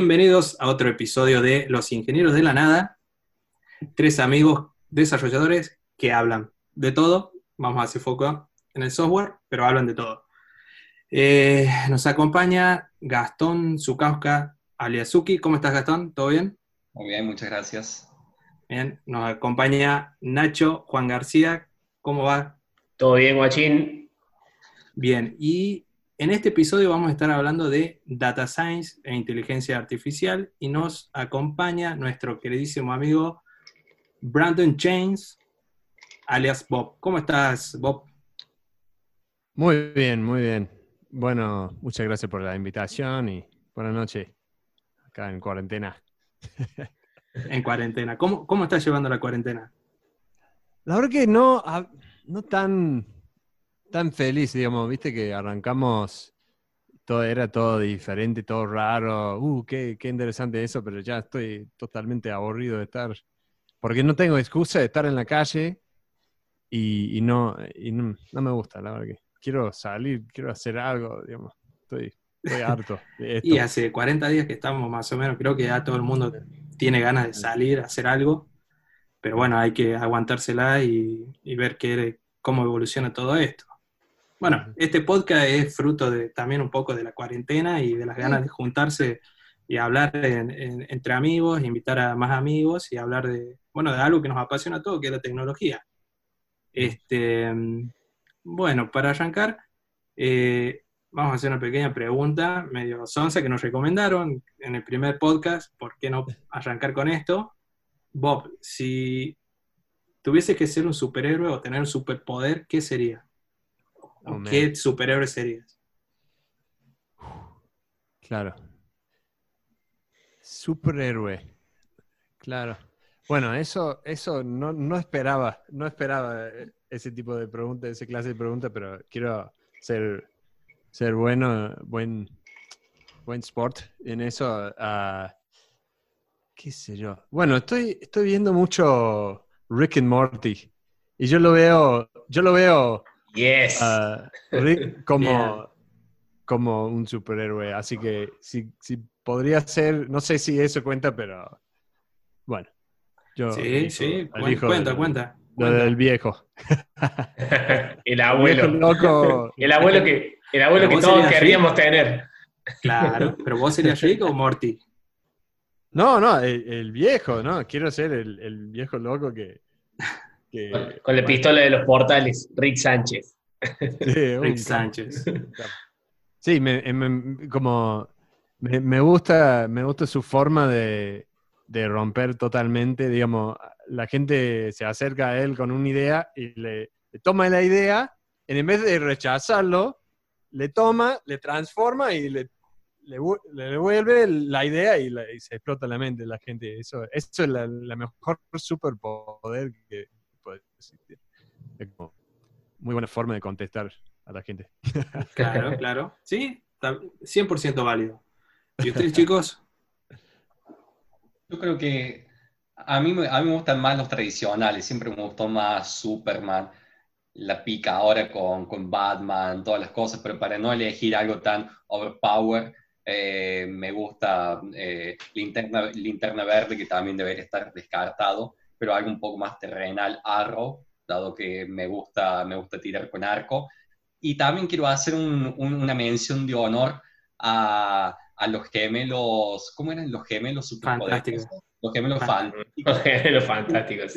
Bienvenidos a otro episodio de Los Ingenieros de la Nada. Tres amigos desarrolladores que hablan de todo. Vamos a hacer foco en el software, pero hablan de todo. Eh, nos acompaña Gastón Zukauska Aliazuki. ¿Cómo estás, Gastón? ¿Todo bien? Muy bien, muchas gracias. Bien, nos acompaña Nacho Juan García. ¿Cómo va? Todo bien, guachín. Bien, y en este episodio vamos a estar hablando de Data Science e inteligencia artificial y nos acompaña nuestro queridísimo amigo Brandon James, alias Bob. ¿Cómo estás, Bob? Muy bien, muy bien. Bueno, muchas gracias por la invitación y buenas noches acá en cuarentena. en cuarentena. ¿Cómo, ¿Cómo estás llevando la cuarentena? La verdad que no, no tan tan feliz, digamos, viste que arrancamos, todo era todo diferente, todo raro, uh, qué, qué interesante eso, pero ya estoy totalmente aburrido de estar, porque no tengo excusa de estar en la calle y, no, y no, me gusta, la verdad que quiero salir, quiero hacer algo, digamos, estoy, estoy harto. De esto. y hace 40 días que estamos más o menos, creo que ya todo el mundo tiene ganas de salir, hacer algo, pero bueno, hay que aguantársela y, y ver qué, cómo evoluciona todo esto. Bueno, este podcast es fruto de, también un poco de la cuarentena y de las ganas de juntarse y hablar entre amigos, invitar a más amigos y hablar de, bueno, de algo que nos apasiona a todos, que es la tecnología. Este, bueno, para arrancar, eh, vamos a hacer una pequeña pregunta medio sonsa que nos recomendaron en el primer podcast, ¿por qué no arrancar con esto? Bob, si tuviese que ser un superhéroe o tener un superpoder, ¿qué sería? ¿Qué superhéroe serías? Claro. Superhéroe. Claro. Bueno, eso, eso no, esperaba, no esperaba ese tipo de pregunta, esa clase de pregunta, pero quiero ser, ser bueno, buen, buen sport en eso. Ah, ¿Qué sé yo? Bueno, estoy, estoy viendo mucho Rick and Morty y yo lo veo, yo lo veo Yes. Ah, como, como un superhéroe. Así que si, si, podría ser, no sé si eso cuenta, pero bueno. Yo sí, sí, cuenta, cuenta. Lo del viejo. el abuelo. El abuelo que, el abuelo que todos querríamos tener. Claro, pero vos serías Rick o Morty. No, no, el, viejo, ¿no? Quiero ser el, el viejo loco que, con, la pistola de los portales, Rick Sánchez. Rick Sánchez. Sí, como me, gusta, me gusta su forma de, romper totalmente, digamos, la gente se acerca a él con una idea y le, toma la idea, en vez de rechazarlo, le toma, le transforma y le, le, devuelve la idea y, se explota la mente de la gente. Eso, eso es la, la mejor superpoder que, muy buena forma de contestar a la gente. Claro, claro. Sí, 100% válido. ¿Y ustedes, chicos? Yo creo que a mí, a mí me gustan más los tradicionales. Siempre me gustó más Superman, la pica ahora con, con Batman, todas las cosas, pero para no elegir algo tan overpower, eh, me gusta eh, linterna, linterna, Verde, que también debería estar descartado, pero algo un poco más terrenal, Arrow, dado que me gusta, me gusta tirar con arco. Y también quiero hacer una mención de honor a, a, los gemelos, ¿cómo eran los gemelos Fantásticos. Los gemelos fantásticos. Los gemelos fantásticos.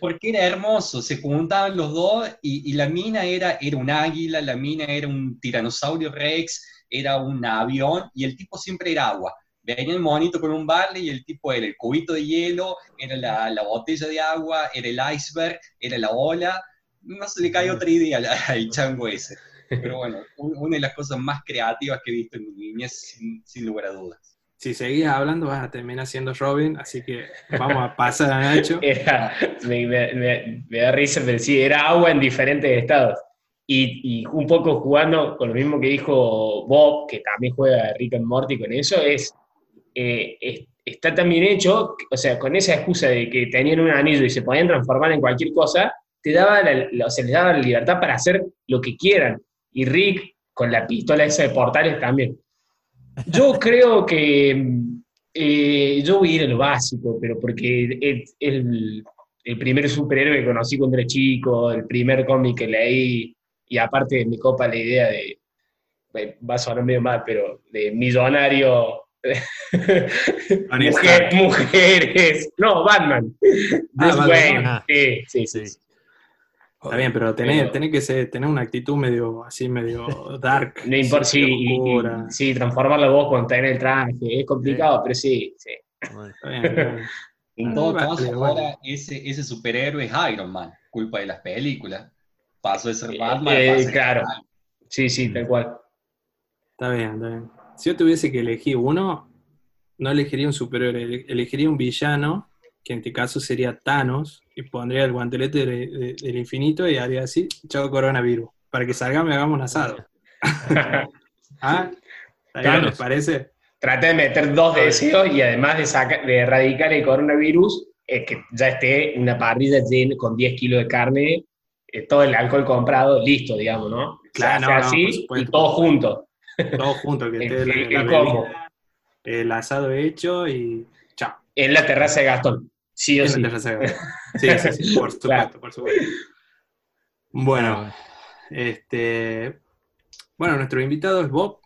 Porque era, hermoso, se juntaban los dos y, y, la mina era, era un águila, la mina era un tiranosaurio rex, era un avión y el tipo siempre era agua venía el monito con un balde y el tipo era el cubito de hielo, era la, la botella de agua, era el iceberg, era la ola. No se le cae otra idea al, chango ese. Pero bueno, una de las cosas más creativas que he visto en mi niñez, sin, lugar a dudas. Si seguías hablando vas a terminar siendo Robin, así que vamos a pasar a Nacho. me, da risa, pero sí, era agua en diferentes estados. Y, y, un poco jugando con lo mismo que dijo Bob, que también juega Rick and Morty con eso, es eh, está también hecho, o sea, con esa excusa de que tenían un anillo y se podían transformar en cualquier cosa, te daba la, se les daba la libertad para hacer lo que quieran. Y Rick, con la pistola esa de portales también. Yo creo que Eh, yo voy a ir a lo básico, pero porque es el, el primer superhéroe que conocí cuando era chico, el primer cómic que leí, y aparte me copa la idea de, va a sonar medio mal, pero de millonario, mujeres, no, Batman. Ah, sí, sí, sí. Está bien, pero tenés, que ser, tener una actitud medio así, medio dark. No importa, sí, sí, transformar la voz cuando está en el traje, es complicado, pero sí, sí. En todo caso, ahora ese, ese superhéroe es Iron Man, culpa de las películas. Pasó de ser eh, Batman. Eh, claro, sí, sí, tal cual. Está bien, está bien. Si yo tuviese que elegir uno, no elegiría un superhéroe, elegiría un villano, que en este caso sería Thanos, y pondría el guantelete del infinito y haría así, chao coronavirus, para que salgamos y hagamos un asado. ¿Ah? ¿Les parece? Trate de meter dos deseos y además de, de erradicar el coronavirus, es que ya esté una parrilla llena con 10 kilos de carne, eh, todo el alcohol comprado, listo, digamos, ¿no? Claro, así y todo junto. Todo junto, que esté el, el, el, asado hecho y chao. En la terraza de Gastón, sí o en sí. La terraza de Gastón. Sí, sí, sí, por supuesto, por supuesto. Bueno, este, bueno, nuestro invitado es Bob.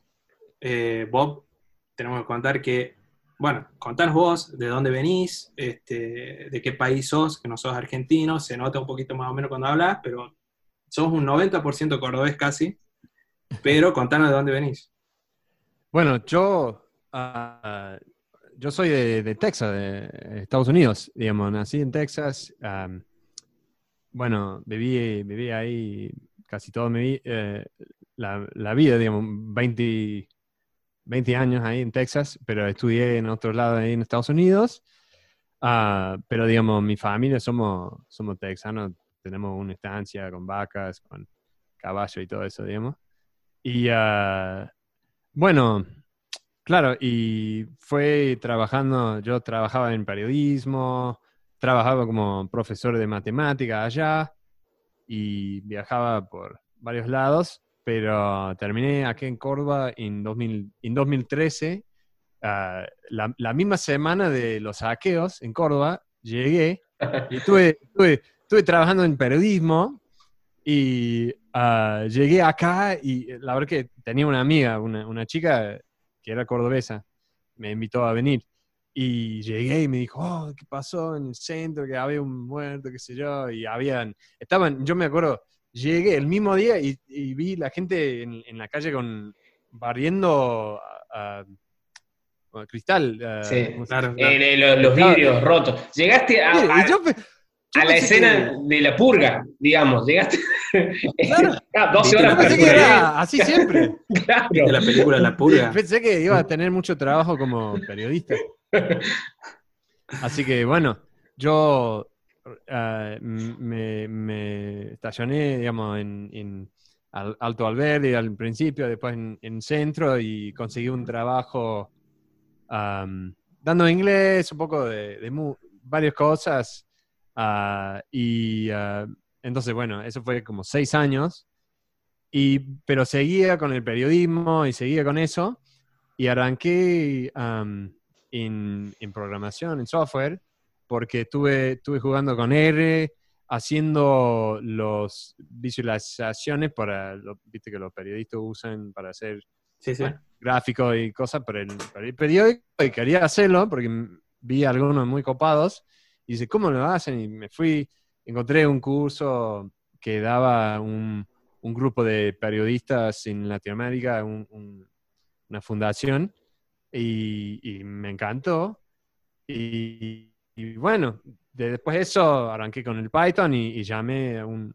Eh, Bob, tenemos que contar que, bueno, contanos vos de dónde venís, este, de qué país sos, que no sos argentino, se nota un poquito más o menos cuando hablas, pero sos un 90% cordobés casi. Pero contanos de dónde venís. Bueno, yo, ah, yo soy de, Texas, de Estados Unidos, digamos, nací en Texas. bueno, viví, viví ahí casi todo mi, eh, la, la, vida, digamos, 20, 20 años ahí en Texas, pero estudié en otro lado ahí en Estados Unidos. Ah, pero digamos, mi familia somos, somos texanos, tenemos una estancia con vacas, con caballo y todo eso, digamos. Y uh, bueno, claro, y fue trabajando, yo trabajaba en periodismo, trabajaba como profesor de matemática allá y viajaba por varios lados, pero terminé aquí en Córdoba en, 2000, en 2013, uh, la, la, misma semana de los saqueos en Córdoba, llegué y estuve, estuve, estuve trabajando en periodismo y uh, llegué acá y eh, la verdad que tenía una amiga, una, una, chica que era cordobesa, me invitó a venir. Y llegué y me dijo, oh, ¿qué pasó en el centro? Que había un muerto, qué sé yo. Y habían, estaban, yo me acuerdo, llegué el mismo día y, y vi la gente en, en, la calle con barriendo a, cristal. sí, claro, claro. los, vidrios rotos. Llegaste a, a, a la escena de la purga, digamos, llegaste claro. 12 horas pensé que era así siempre. claro. De la película La purga. Pensé que iba a tener mucho trabajo como periodista. Así que bueno, yo uh, me, me, estacioné, digamos, en, en Alto Alberdi al principio, después en, en, Centro y conseguí un trabajo um, dando inglés, un poco de, de varias cosas Uh, y uh, entonces, bueno, eso fue como seis años, y, pero seguía con el periodismo y seguía con eso, y arranqué um, en, en, programación, en software, porque estuve, estuve jugando con R, haciendo las visualizaciones para, lo, viste que los periodistas usan para hacer sí, sí. gráficos y cosas para el, para el periódico, y quería hacerlo porque vi algunos muy copados, y dice, ¿cómo lo hacen? Y me fui, encontré un curso que daba un, un grupo de periodistas en Latinoamérica, un, una fundación, y, y me encantó. Y, y, bueno, después de eso arranqué con el Python y, llamé a un,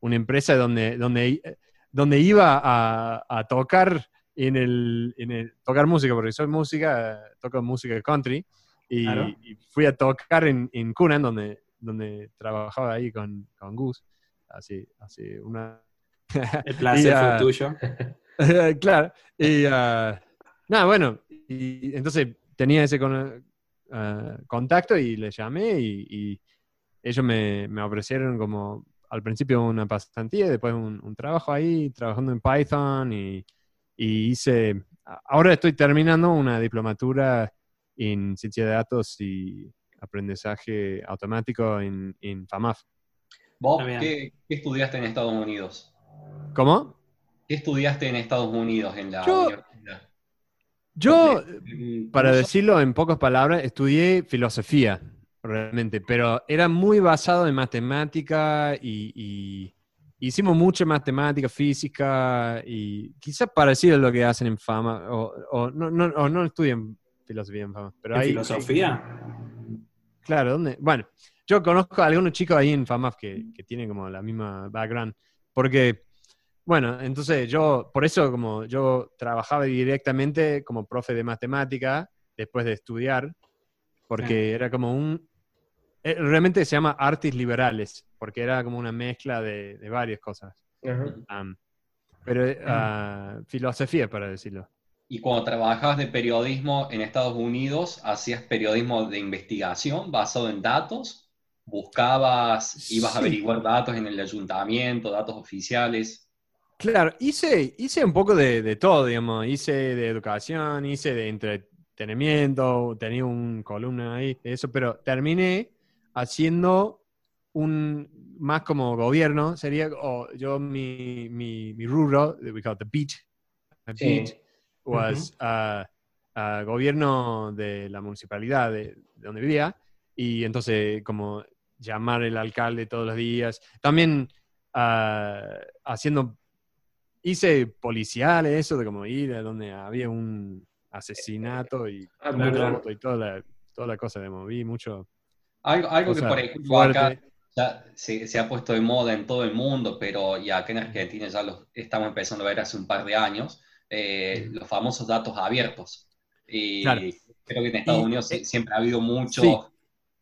una empresa donde, donde, donde iba a, a tocar en el, en el, tocar música, porque soy música, toco música country, y, fui a tocar en, en Cunan, donde, donde trabajaba ahí con, con Gus, así, así una... El placer fue uh, tuyo. claro, y uh, nada, bueno, y entonces tenía ese con, uh, contacto y le llamé y, y ellos me, me, ofrecieron como al principio una pasantía, después un, un trabajo ahí, trabajando en Python y, y hice, ahora estoy terminando una diplomatura en ciencia de datos y aprendizaje automático en, en FAMAF. ¿Vos qué, qué estudiaste en Estados Unidos? ¿Cómo? ¿Qué estudiaste en Estados Unidos en la Yo- universidad? Yo, ¿Un para decirlo en pocas palabras, estudié filosofía, realmente, pero era muy basado en matemática y, y hicimos mucha matemática, física y quizás parecido a lo que hacen en Fama, o, o no, no, o no estudian filosofía en Fama, pero ¿En hay, filosofía? Claro, ¿dónde? Bueno, yo conozco a algunos chicos ahí en FAMAF que, que tienen como la misma background, porque, bueno, entonces yo, por eso como yo trabajaba directamente como profe de matemática después de estudiar, porque era como un, eh, realmente se llama artes liberales, porque era como una mezcla de, de varias cosas. Ajá. Am, pero eh, ah, filosofía, para decirlo. Y cuando trabajabas de periodismo en Estados Unidos, ¿hacías periodismo de investigación basado en datos? ¿Buscabas, ibas a Sí. averiguar datos en el ayuntamiento, datos oficiales? Claro, hice, hice un poco de, de todo, digamos. Hice de educación, hice de entretenimiento, tenía un columna ahí, eso, pero terminé haciendo un más como gobierno, sería, o yo mi, mi, mi rubro, we call it the Sí. beat was uh, uh, gobierno de la municipalidad de, de donde vivía, y entonces como llamar el alcalde todos los días, también ah, haciendo, hice policiales, eso de como ir a donde había un asesinato y, Ah, y toda la, toda la cosa, de vi mucho. Algo, algo que, por ejemplo, fuerte. acá ya se, se ha puesto de moda en todo el mundo, pero y acá en Argentina ya lo estamos empezando a ver hace un par de años, eh, los famosos datos abiertos. Y Claro. creo que en Estados Y, Unidos eh, siempre ha habido mucho, sí.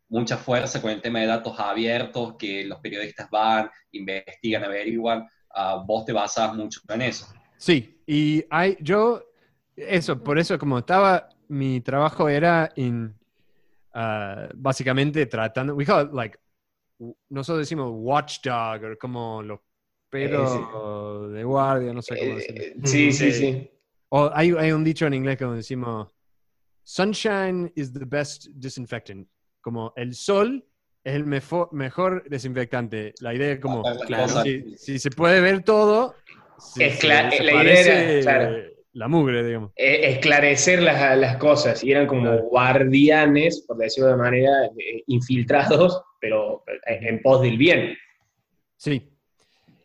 mucha fuerza con el tema de datos abiertos, que los periodistas van, investigan, averiguan. Ah, vos te basás mucho en eso. Sí, y hay, yo, eso, por eso como estaba, mi trabajo era en, ah, básicamente tratando, we call it like, nosotros decimos watchdog, o como los perros de guardia, no sé cómo decirlo. Eh, sí, sí, Eh, sí. O hay, hay un dicho en inglés que decimos, sunshine is the best disinfectant, como el sol es el mefo- mejor desinfectante. La idea es como, claro, si, si se puede ver todo, si Es la idea era, claro. la mugre, digamos. Eh, esclarecer las, las cosas y eran como Claro. guardianes, por decirlo de manera, eh, infiltrados, pero en pos del bien. Sí.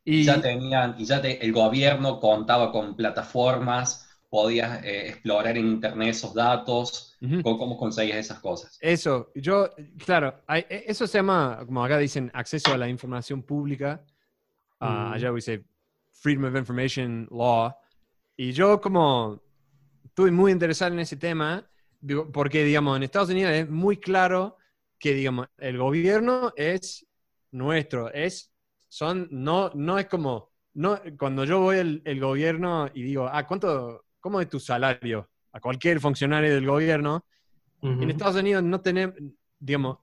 Y ya tenían, y ya te- el gobierno contaba con plataformas, podías eh, explorar en internet esos datos, Ujú. con cómo conseguías esas cosas. eso, yo, claro, hay- e- eso se llama, como acá dicen, acceso a la información pública. Ah, Mm. allá dice Freedom of Information Law. Y yo como estuve muy interesado en ese tema, porque, digamos, en Estados Unidos es muy claro que, digamos, el gobierno es nuestro, es, son, no, no es como, no, cuando yo voy al el gobierno y digo, ah, ¿cuánto, cómo es tu salario? A cualquier funcionario del gobierno, Ujú. en Estados Unidos no tenemos, digamos,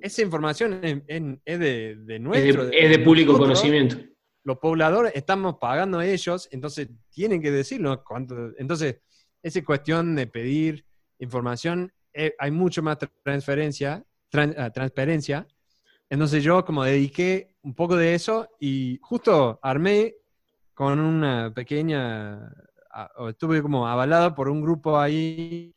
esa información es, es- es de, de Es nuestro. de, es de público nosotros, conocimiento. Los pobladores estamos pagando a ellos, entonces tienen que decirnos cuánto. Entonces, esa cuestión de pedir información, eh, hay mucho más transferencia, tran- ah, transparencia. Entonces yo como dediqué un poco de eso y justo armé con una pequeña, o estuve como avalado por un grupo ahí.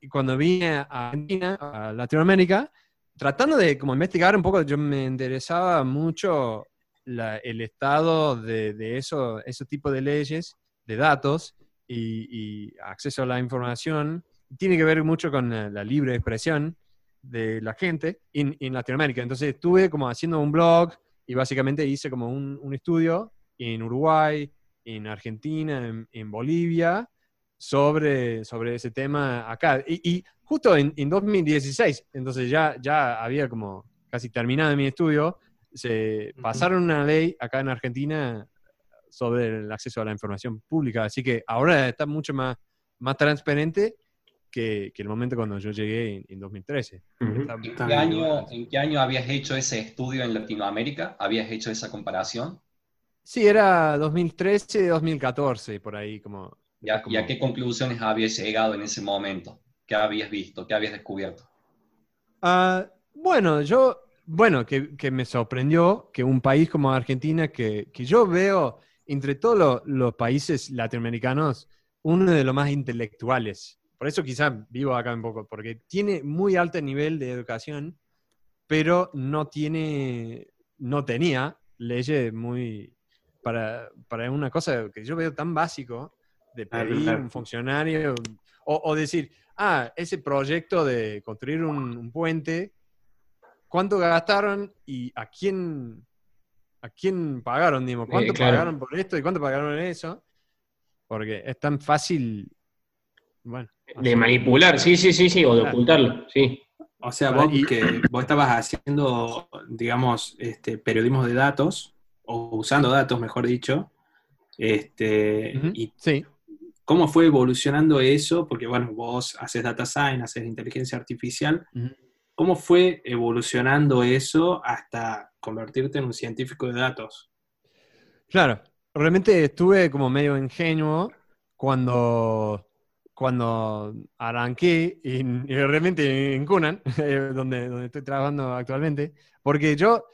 Y cuando vine a a Latinoamérica, tratando de como investigar un poco, yo me interesaba mucho el estado de, de eso, ese tipo de leyes, de datos y, acceso a la información. Tiene que ver mucho con la libre expresión de la gente en, Latinoamérica. Entonces estuve como haciendo un blog y básicamente hice como un, un estudio en Uruguay, en Argentina, en, en Bolivia, sobre, sobre ese tema acá. Y, y justo en, en 2016, entonces ya, ya había como casi terminado mi estudio, se Ujú. pasaron una ley acá en Argentina sobre el acceso a la información pública, así que ahora está mucho más, más transparente que, que el momento cuando yo llegué en, en 2013. Ujú. Está- ¿En qué, año. ¿En qué año habías hecho ese estudio en Latinoamérica? ¿Habías hecho esa comparación? Sí, era 2013, 2014, por ahí, como ¿Y a, qué conclusiones habías llegado en ese momento? ¿Qué habías visto? ¿Qué habías descubierto? Ah, bueno, yo, bueno, que, me sorprendió que un país como Argentina, que, yo veo entre todos los países latinoamericanos, uno de los más intelectuales. Por eso quizás vivo acá un poco, porque tiene muy alto nivel de educación, pero no tiene, no tenía leyes muy, para, para una cosa que yo veo tan básico, de pedir un funcionario, o, decir, ah, ese proyecto de construir un, puente, ¿cuánto gastaron y a quién, a quién pagaron? Digamos? ¿Cuánto pagaron por esto y cuánto pagaron en eso? Porque es tan fácil, bueno. De manipular, sí, sí, sí, sí, o de ocultarlo, sí. O sea, vos, que vos estabas haciendo, digamos, este, periodismo de datos, o usando datos, mejor dicho, este, y sí. ¿Cómo fue evolucionando eso? Porque, bueno, vos haces data science, haces inteligencia artificial. ¿Cómo fue evolucionando eso hasta convertirte en un científico de datos? Claro, realmente estuve como medio ingenuo cuando, cuando arranqué y, realmente en Cunan, donde, donde estoy trabajando actualmente, porque yo,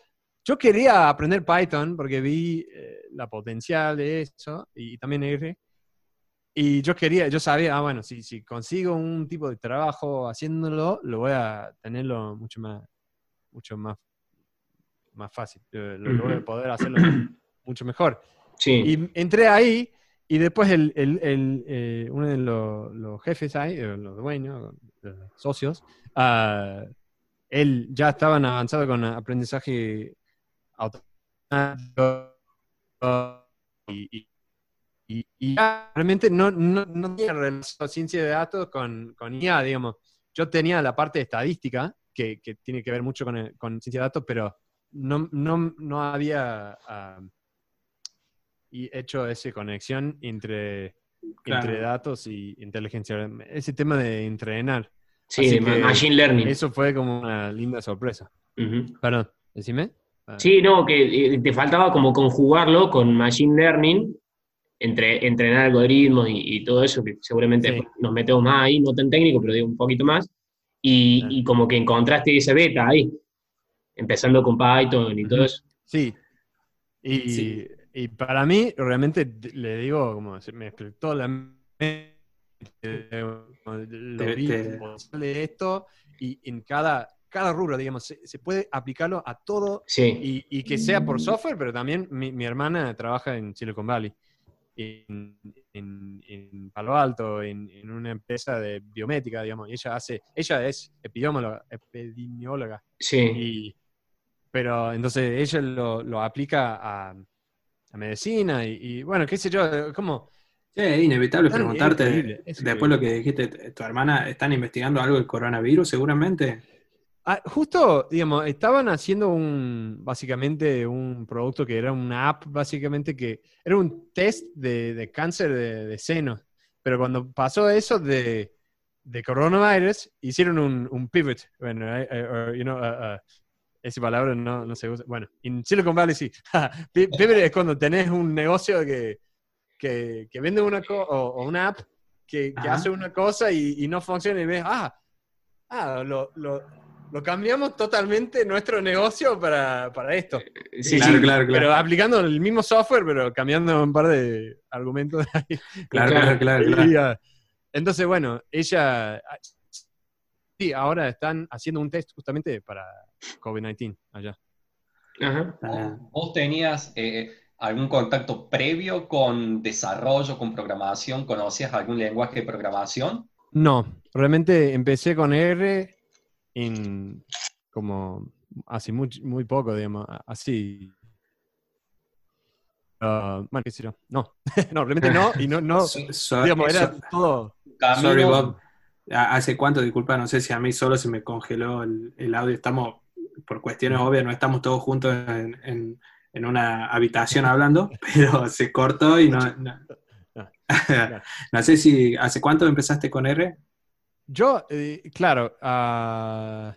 yo quería aprender Python porque vi eh, la potencial de eso y también R, y yo quería, yo sabía, ah, bueno, si, si consigo un tipo de trabajo haciéndolo, lo voy a tenerlo mucho más, mucho más, más fácil. Lo, voy a poder hacerlo mucho mejor. Sí. Y entré ahí y después el, el, eh, uno de los, jefes ahí, eh, los dueños, los socios, uh, él ya estaban avanzado con aprendizaje automático y y, realmente no, no, no tenía relación ciencia de datos con, con, IA, digamos. Yo tenía la parte estadística, que, que tiene que ver mucho con, con, ciencia de datos, pero no, no, no había uh, hecho esa conexión entre, entre datos y inteligencia. Ese tema de entrenar. Sí, machine learning. Eso fue como una linda sorpresa. Perdón, decime. Sí, no, que eh, te faltaba como conjugarlo con machine learning entre, entrenar algoritmos y, todo eso, que seguramente nos metemos más ahí, no tan técnico, pero digo un poquito más, y, como que encontraste ese beta ahí, empezando con Python y todo eso. Sí. Y, y para mí, realmente, le digo, como se me explotó la mente, lo vi de esto, y en cada, cada rubro, digamos, se, puede aplicarlo a todo sí. y, que sea por software, pero también mi, mi, hermana trabaja en Silicon Valley en, en, Palo Alto, en, en, una empresa de biométrica, digamos, y ella hace, ella es epidemióloga, sí. pero entonces ella lo, lo aplica a, a medicina y, bueno, qué sé yo, como... Sí, es inevitable preguntarte, después lo que dijiste, tu hermana, ¿están investigando algo del coronavirus seguramente? Ah, justo, digamos, estaban haciendo un, básicamente, un producto que era una app, básicamente, que era un test de, cáncer de, seno. Pero cuando pasó eso de, de coronavirus, hicieron un, pivot. Bueno, you know, uh, uh, esa palabra no, no, se usa. Bueno, en Silicon Valley sí. pivot es cuando tenés un negocio que, que, que vende una cosa o, una app que, que hace una cosa y, y, no funciona y ves, ah, ah, lo, lo lo cambiamos totalmente nuestro negocio para, esto. Eh, sí, claro, claro, Pero aplicando el mismo software, pero cambiando un par de argumentos. Claro, claro, claro, Entonces, bueno, ella... Sí, ahora están haciendo un test justamente para COVID-19 allá. ¿Vos tenías eh, algún contacto previo con desarrollo, con programación? ¿Conocías algún lenguaje de programación? No, realmente empecé con R en como hace muy, muy poco, digamos, así. Uh, bueno, qué sé yo. No, no, realmente no, y no, no, digamos, era todo. Sorry, Bob. ¿Hace cuánto? Disculpa, no sé si a mí solo se me congeló el, el audio. Estamos, por cuestiones obvias, no estamos todos juntos en, en, en una habitación hablando, pero se cortó y no. No, no sé si. ¿Hace cuánto empezaste con R? Yo, eh, claro, uh,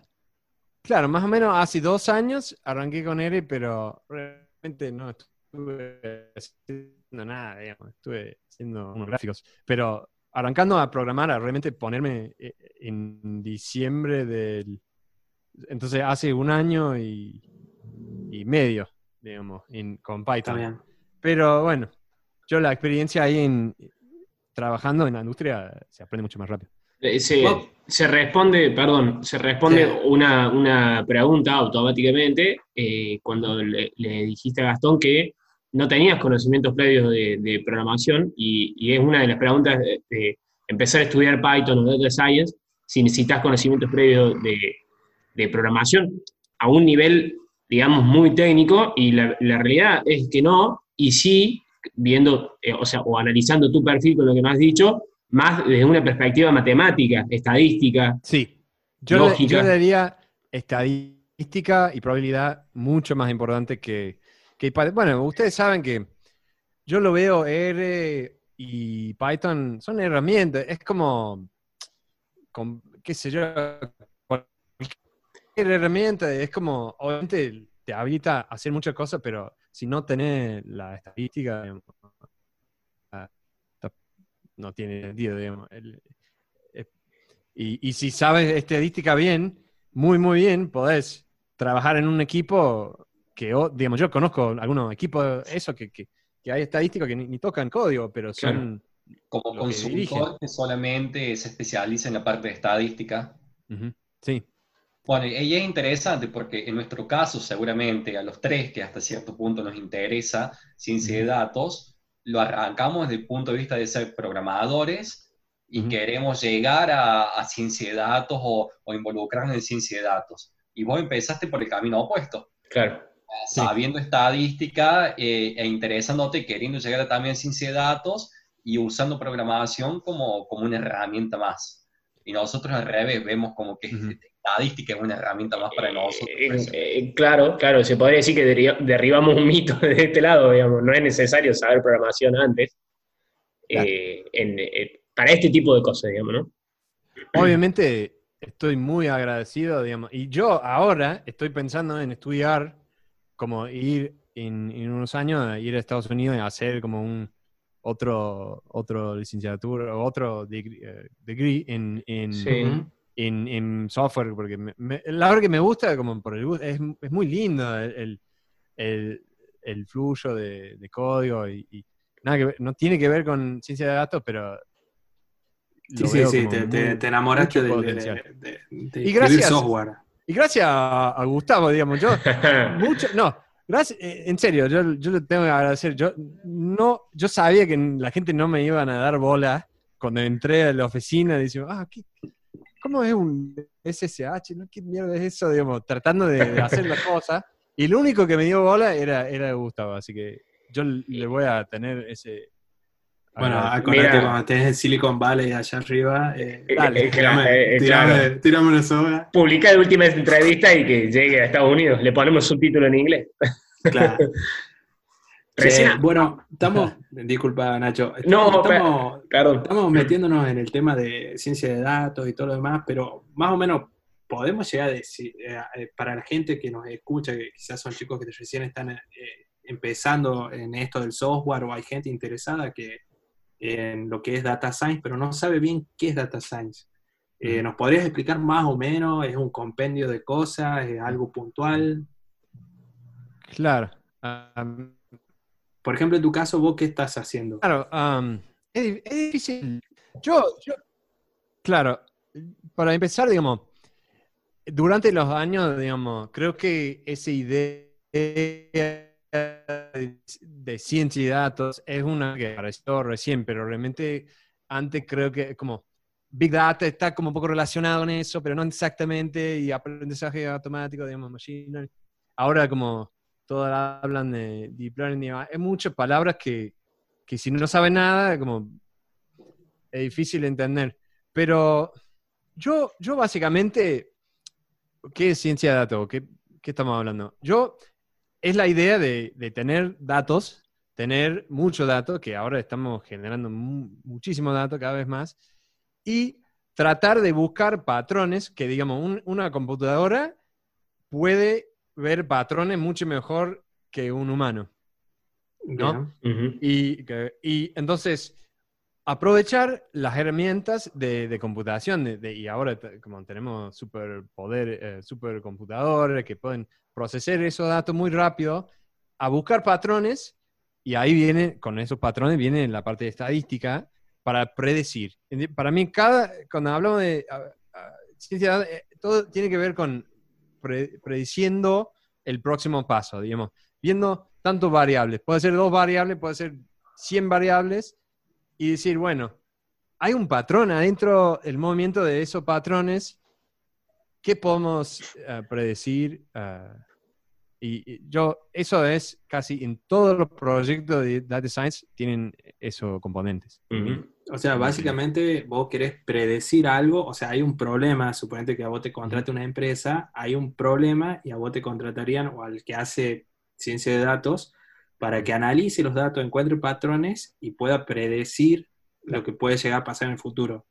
claro, más o menos hace dos años arranqué con R, pero realmente no estuve haciendo nada, digamos, estuve haciendo unos gráficos, pero arrancando a programar, a realmente ponerme eh, en diciembre del... Entonces hace un año y, y medio, digamos, en- con Python. bien. Pero bueno, yo la experiencia ahí en trabajando en la industria se aprende mucho más rápido. Eh, Se, se responde, perdón, se responde Sí. una, una pregunta automáticamente eh, cuando le, le dijiste a Gastón que no tenías conocimientos previos de, de programación y, y es una de las preguntas de, de empezar a estudiar Python o Data Science si necesitas conocimientos previos de, de programación a un nivel, digamos, muy técnico y la, la realidad es que no, y sí, viendo, eh, o sea, o analizando tu perfil con lo que me has dicho, más desde una perspectiva matemática, estadística. Sí, yo, le- Lógica. yo le daría estadística y probabilidad mucho más importante que, que. Bueno, ustedes saben que yo lo veo R y Python son herramientas, es como, con- qué sé yo, herramienta, es como, obviamente te habilita a hacer muchas cosas, pero si no tenés la estadística, digamos, ah, no tiene sentido, digamos. Eh, y, y si sabes estadística bien, muy, muy bien, podés trabajar en un equipo que, digamos, yo conozco algunos equipos, eso, que, que, que hay estadísticos que ni, ni tocan código, pero son... Como Lo que consultor que solamente se especializa en la parte de estadística. Sí, Bueno, y es interesante porque en nuestro caso, seguramente a los tres que hasta cierto punto nos interesa ciencia de datos, lo arrancamos desde el punto de vista de ser programadores y queremos llegar a, a ciencia de datos o, o involucrarnos en ciencia de datos. Y vos empezaste por el camino opuesto, Claro. Sí. sabiendo estadística eh, e interesándote, queriendo llegar a también ciencia de datos y usando programación como, como una herramienta más. Y nosotros al revés vemos como que Ujú. Estadística es una herramienta más para nosotros. Eh, eso. eh, claro, claro, se podría decir que derri- derribamos un mito de este lado, digamos, no es necesario saber programación antes Claro. eh, en- eh, para este tipo de cosas, digamos, ¿no? obviamente estoy muy agradecido, digamos, y yo ahora estoy pensando en estudiar, como ir en, en unos años, a ir a Estados Unidos y hacer como un otro, otro licenciatura, o otro degree, eh, degree en, en, Sí. En, en software, porque me- me- la verdad que me gusta, como por el es, es muy lindo el, el, flujo de, de código y, y nada que ver- no tiene que ver con ciencia de datos, pero Sí, lo sí, sí, te, muy- te enamoraste de, Y gracias. software. Y gracias a, a Gustavo, digamos, yo mucho, no, gracias, eh, en serio, yo, yo le tengo que agradecer. Yo no, yo sabía que la gente no me iban a dar bola cuando entré a la oficina, diciendo, ah, ¿qué- ¿cómo es un SSH? ¿No? ¿Qué mierda es eso? Digamos, tratando de, de hacer la cosa. Y el único que me dio bola era, era Gustavo, así que yo le voy a tener ese. Bueno, Mira. cuando estés en Silicon Valley allá arriba, eh, Dale, Eh, tirame, eh, eh, tirame- claro. tirame una soga. Publicar la última entrevista y que llegue a Estados Unidos. Le ponemos subtítulo en inglés. Claro. Eh, bueno, estamos, disculpa Nacho, No, estamos, Perdón. estamos metiéndonos en el tema de ciencia de datos y todo lo demás, pero más o menos podemos llegar a decir, eh, eh, para la gente que nos escucha, que quizás son chicos que recién están eh, empezando en esto del software o hay gente interesada que en lo que es data science, pero no sabe bien qué es data science. Eh, ¿Nos podrías explicar más o menos? ¿Es un compendio de cosas? ¿Es algo puntual? Claro. Por ejemplo, en tu caso, ¿vos qué estás haciendo? Claro, am, es, es difícil. Yo, yo, claro, para empezar, digamos, durante los años, digamos, creo que esa idea de, ciencia y datos es una que apareció recién, pero realmente antes creo que como Big Data está como un poco relacionado con eso, pero no exactamente, y aprendizaje automático, digamos, machine learning. Ahora como todos hablan de deep learning, hay muchas palabras que, que si no saben nada, como es difícil de entender. Pero yo, yo básicamente, ¿qué es ciencia de datos? ¿Qué, qué estamos hablando? Yo, es la idea de, tener datos, tener muchos datos, que ahora estamos generando mu- muchísimos datos cada vez más, y tratar de buscar patrones que, digamos, un- una computadora puede ver patrones mucho mejor que un humano. ¿no? y, y, entonces, aprovechar las herramientas de, de computación, de, y ahora como tenemos superpoder, eh, supercomputadores que pueden procesar esos datos muy rápido, a buscar patrones, y ahí viene, con esos patrones viene la parte de estadística para predecir. Para mí, cada, cuando hablamos de ciencia, eh, todo tiene que ver con prediciendo el próximo paso, digamos, viendo tantos variables. Puede ser dos variables, puede ser 100 variables y decir, bueno, hay un patrón adentro del movimiento de esos patrones. ¿Qué podemos eh, predecir? Uh, y, yo, eso es casi en todos los proyectos de Data Science tienen esos componentes. O sea, básicamente vos querés predecir algo, o sea, hay un problema, suponete que a vos te contrate una empresa, hay un problema y a vos te contratarían o al que hace ciencia de datos para que analice los datos, encuentre patrones y pueda predecir lo que puede llegar a pasar en el futuro.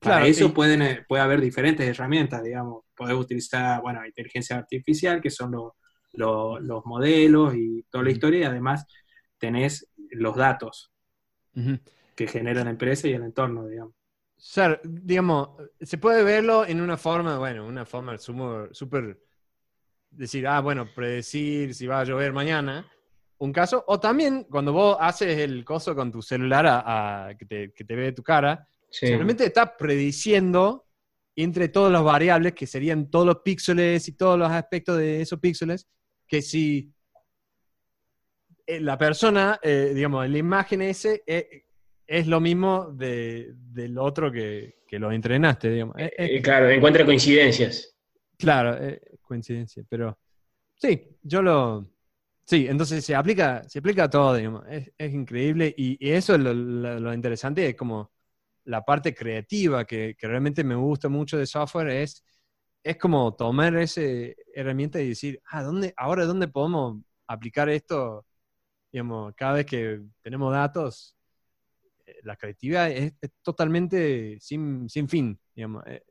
Para eso pueden, eh, puede haber diferentes herramientas, digamos. Podés utilizar, bueno, inteligencia artificial, que son los los modelos y toda la historia, y además tenés los datos que genera la empresa y el entorno, digamos. Ser, digamos, se puede verlo en una forma, bueno, una forma súper, decir, ah, bueno, predecir si va a llover mañana, un caso, o también cuando vos haces el coso con tu celular a, que, te, que, te, ve tu cara, realmente estás prediciendo entre todas las variables, que serían todos los píxeles y todos los aspectos de esos píxeles, que si eh, la persona, eh, digamos, la imagen ese eh, es lo mismo de, del otro que, lo entrenaste, digamos. claro, encuentra coincidencias. Claro, coincidencia, pero sí, yo lo... Sí, entonces se aplica, se aplica a todo, digamos. Es, increíble y, eso es lo, interesante, es como la parte creativa que, que realmente me gusta mucho de software es es como tomar esa herramienta y decir, ah, ¿dónde, ahora dónde podemos aplicar esto? Digamos, cada vez que tenemos datos, eh, la creatividad es, totalmente sin, fin, digamos. Eh.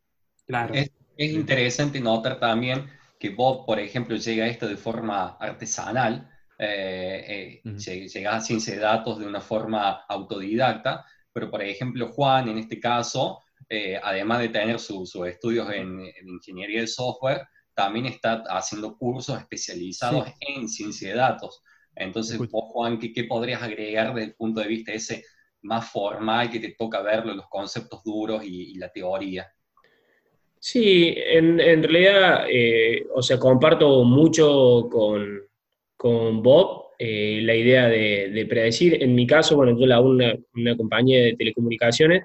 Claro. Es, interesante notar también que vos, por ejemplo, llega a esto de forma artesanal, eh, llega a ciencia de datos de una forma autodidacta, pero por ejemplo Juan, en este caso, eh, además de tener sus estudios en, ingeniería de software, también está haciendo cursos especializados en ciencia de datos. Entonces, vos, Juan, ¿qué, podrías agregar desde el punto de vista ese más formal que te toca verlo, los conceptos duros y, la teoría? Sí, en, realidad, eh, o sea, comparto mucho con, con Bob eh, la idea de, predecir. En mi caso, bueno, yo la una, una compañía de telecomunicaciones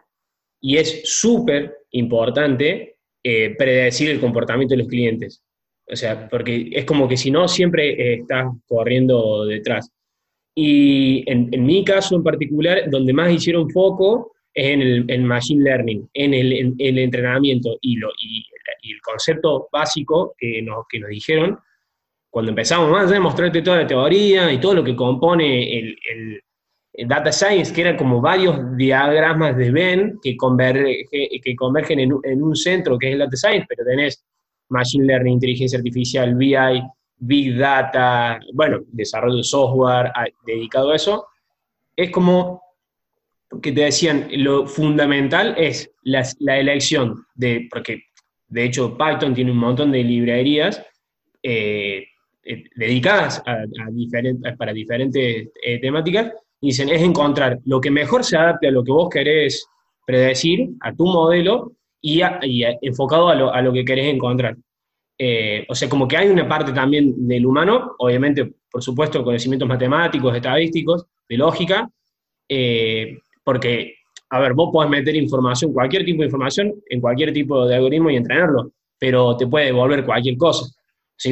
y es súper importante eh, predecir el comportamiento de los clientes. O sea, porque es como que si no, siempre estás corriendo detrás. Y en, mi caso en particular, donde más hicieron foco es en el Machine Learning, en el, el entrenamiento y, lo, y, el concepto básico que nos, que nos dijeron. Cuando empezamos más a mostrarte toda la teoría y todo lo que compone el, Data Science, que eran como varios diagramas de Venn que, que convergen en, un centro que es el Data Science, pero tenés Machine Learning, inteligencia artificial, BI, Big Data, bueno, desarrollo de software dedicado a eso, es como que te decían, lo fundamental es la, elección de, porque de hecho Python tiene un montón de librerías eh, eh, dedicadas a, para diferentes eh, temáticas, dicen, es encontrar lo que mejor se adapte a lo que vos querés predecir, a tu modelo, y, enfocado a lo, que querés encontrar. Eh, o sea, como que hay una parte también del humano, obviamente, por supuesto, conocimientos matemáticos, estadísticos, de lógica, eh, porque, a ver, vos podés meter información, cualquier tipo de información, en cualquier tipo de algoritmo y entrenarlo, pero te puede devolver cualquier cosa.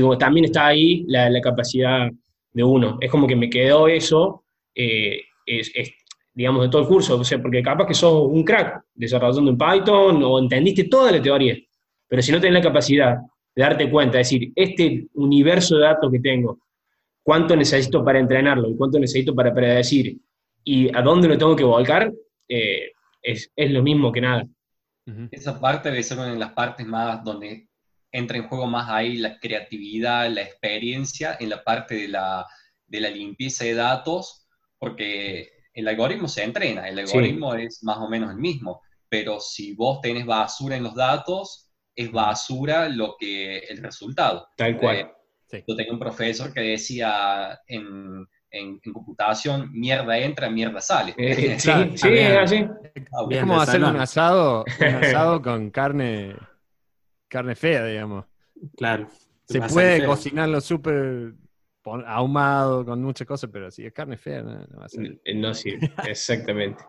O también está ahí la, la capacidad de uno. Es como que me quedó eso eh, es, digamos, de todo el curso, o sea, porque capaz que sos un crack desarrollando en Python o entendiste toda la teoría, pero si no tenés la capacidad de darte cuenta, es decir, este universo de datos que tengo, cuánto necesito para entrenarlo y cuánto necesito para predecir y a dónde lo tengo que volcar, eh, es, es, lo mismo que nada. Esa parte debe ser una de las partes más donde entra en juego más ahí la creatividad, la experiencia, en la parte de la, de la limpieza de datos porque el algoritmo se entrena, el algoritmo es más o menos el mismo, pero si vos tenés basura en los datos, es basura lo que el resultado. Tal cual. Eh, yo tenía un profesor que decía en, en, computación, mierda entra, mierda sale. Eh, sí, sí, es así. Ah, es como hacer un asado, un asado con carne, carne fea, digamos. Claro. Se puede cocinarlo súper ahumado, con muchas cosas, pero si es carne fea, no, va a ser. No sirve, exactamente.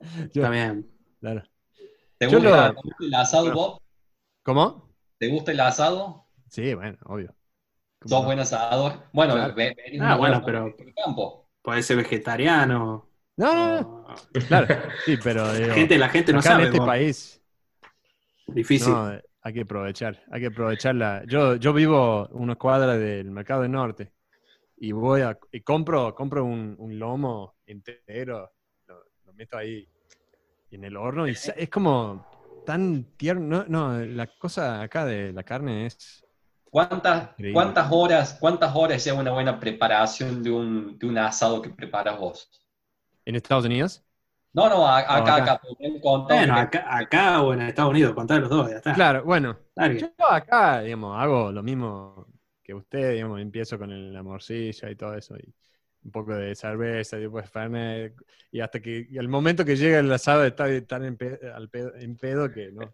También. Claro. ¿Te gusta, el asado, Bob? ¿Cómo? ¿Te gusta el asado? Sí, bueno, obvio. ¿Sos buen asador? Bueno, ah, bueno, pero campo. puede ser vegetariano. No, no, no. Claro, sí, pero la, gente, la gente no sabe. en este país. Difícil. No, hay que aprovechar, hay que aprovecharla. Yo, yo vivo una cuadra del mercado del norte y voy a y compro, compro un, un lomo entero, lo, meto ahí en el horno y es como tan tierno. No, la cosa acá de la carne es ¿Cuántas, ¿Cuántas horas cuántas horas lleva una buena preparación de un, de un asado que preparas vos? ¿En Estados Unidos? No, no, acá, acá. Bueno, acá, o en Estados Unidos, contar los dos, ya está. Claro, bueno. Yo acá, digamos, hago lo mismo que usted, digamos, empiezo con la morcilla y todo eso. Y un poco de cerveza, y después Fernet, y hasta que el momento que llega el asado está tan en pedo, que no.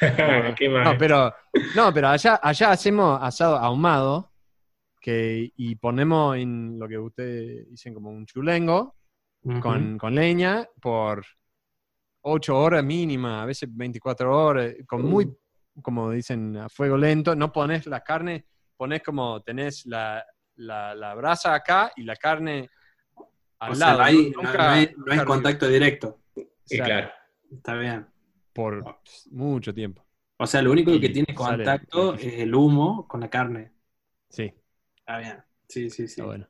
no, pero, no, pero allá, allá hacemos asado ahumado que, y ponemos en lo que ustedes dicen como un chulengo con, con, leña por 8 horas mínima, a veces 24 horas, con muy, como dicen, a fuego lento. No pones la carne, pones como tenés la, la, brasa acá y la carne al lado. no, hay, contacto directo. Sí, claro. Está bien. Por mucho tiempo. O sea, lo único que tiene contacto es el humo con la carne. Sí. Está bien. Sí, sí, sí. bueno.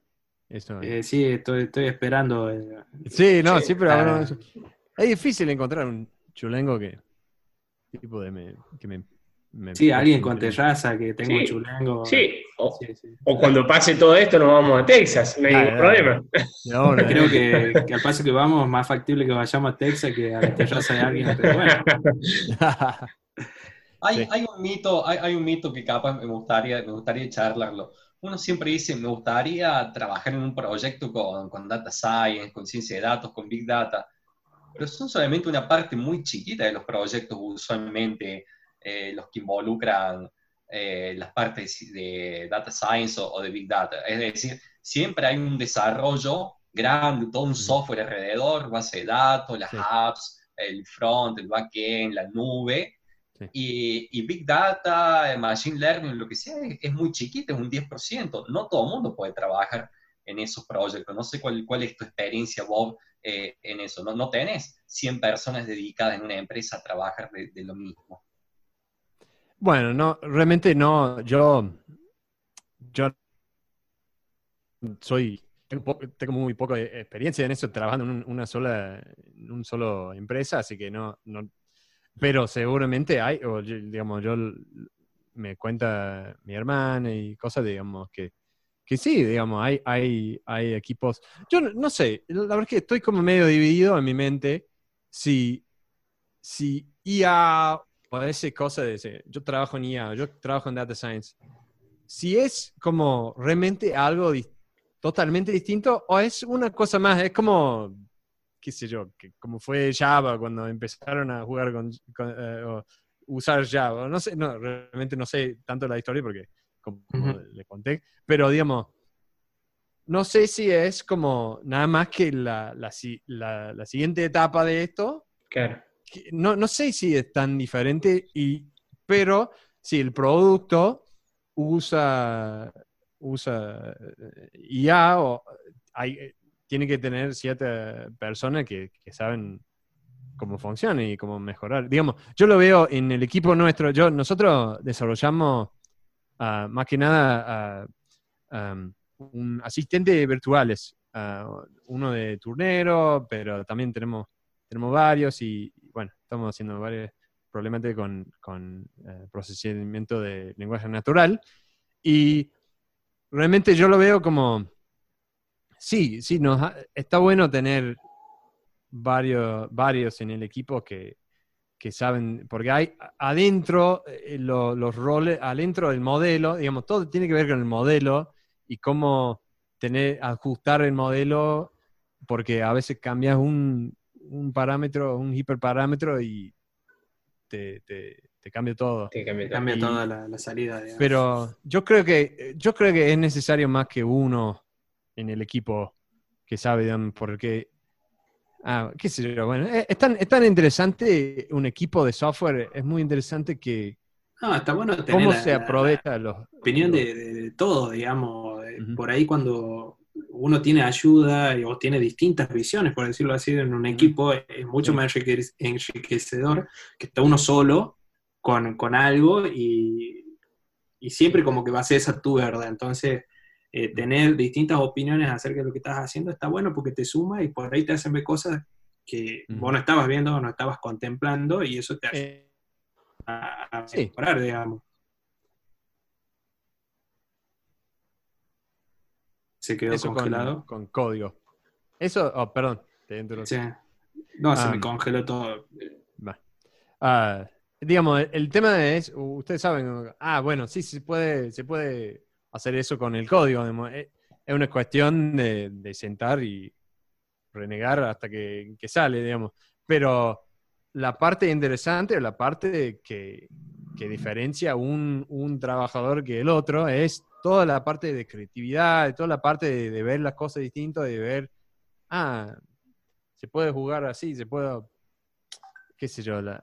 Eh, sí, estoy, estoy esperando. Eh, sí, no, sí, pero es difícil encontrar un chulengo que tipo de que me sí, alguien con terraza que tenga un chulengo. Sí. O, cuando pase todo esto nos vamos a Texas, no hay ningún problema. creo que, al paso que vamos es más factible que vayamos a Texas que a la terraza de alguien. hay, hay, un mito, hay, hay, un mito que capaz me gustaría, me gustaría charlarlo. Uno siempre dice, me gustaría trabajar en un proyecto con, con data science, con ciencia de datos, con big data, pero son solamente una parte muy chiquita de los proyectos usualmente eh, los que involucran eh, las partes de data science o, de big data. Es decir, siempre hay un desarrollo grande, todo un software alrededor, base de datos, las apps, el front, el backend, la nube. Y, Big Data, Machine Learning, lo que sea, es, muy chiquito, es un 10%. No todo el mundo puede trabajar en esos proyectos. No sé cuál, cuál es tu experiencia, Bob, eh, en eso. No, no tenés 100 personas dedicadas en una empresa a trabajar de lo mismo. Bueno, no, realmente no. Yo, yo soy, tengo, muy poca experiencia en eso, trabajando en una sola, en un solo empresa, así que no, no. Pero seguramente hay, o digamos, yo me cuenta mi hermana y cosas, digamos, que, que sí, digamos, hay, hay, hay equipos. Yo no, sé, la verdad es que estoy como medio dividido en mi mente si, si IA esa cosa de yo trabajo en IA, yo trabajo en Data Science. Si es como realmente algo totalmente distinto o es una cosa más, es como, qué sé yo, que como fue Java cuando empezaron a jugar con, eh, usar Java. No sé, no, realmente no sé tanto la historia porque como, le conté, pero digamos, no sé si es como nada más que la, la, la, la siguiente etapa de esto. Claro no, no sé si es tan diferente, y, pero si el producto usa, usa eh, IA o hay, tiene que tener ciertas personas que, saben cómo funciona y cómo mejorar. Digamos, yo lo veo en el equipo nuestro, yo, nosotros desarrollamos ah, más que nada uh, un asistente virtuales, ah, uno de turnero, pero también tenemos, tenemos varios y, bueno, estamos haciendo varios problemas con, eh, procesamiento de lenguaje natural. Y realmente yo lo veo como, sí, sí, nos ha- está bueno tener varios, varios en el equipo que, que saben, porque hay adentro eh, lo- los roles, adentro del modelo, digamos, todo tiene que ver con el modelo y cómo tener, ajustar el modelo, porque a veces cambias un, un parámetro, un hiperparámetro y te, te- te cambia todo. Te cambia. Cambia Y- toda la, la salida. digamos. Pero yo creo que yo creo que es necesario más que uno en el equipo que sabe, digamos, porque ah, qué sé yo, bueno, es, tan, es tan interesante un equipo de software, es muy interesante que No, está bueno tener cómo la- se la- aprovecha los la opinión los- de, de- de todo, digamos. Eh. Por ahí cuando uno tiene ayuda o tiene distintas visiones, por decirlo así, en un equipo es mucho más enrique- enriquecedor que está uno solo con, con algo y, y siempre como que va a ser esa tu verdad. Entonces, eh, tener distintas opiniones acerca de lo que estás haciendo está bueno porque te suma y por ahí te hacen ver cosas que vos no estabas viendo o no estabas contemplando y eso te hace Eh, a, a sí. mejorar, digamos. Se quedó eso con, congelado. con código. Eso, oh, perdón, te. Sí. No, se Ah. me congeló todo. Ah, digamos, el, el tema es, ustedes saben, ah, bueno, sí, se puede, se puede hacer eso con el código. digamos, Es, es una cuestión de, de sentar y renegar hasta que, que sale, digamos. Pero la parte interesante o la parte que, que diferencia un, un trabajador que el otro es toda la parte de creatividad, toda la parte de, de ver las cosas distintas, de ver, ah, se puede jugar así, se puede qué sé yo, la-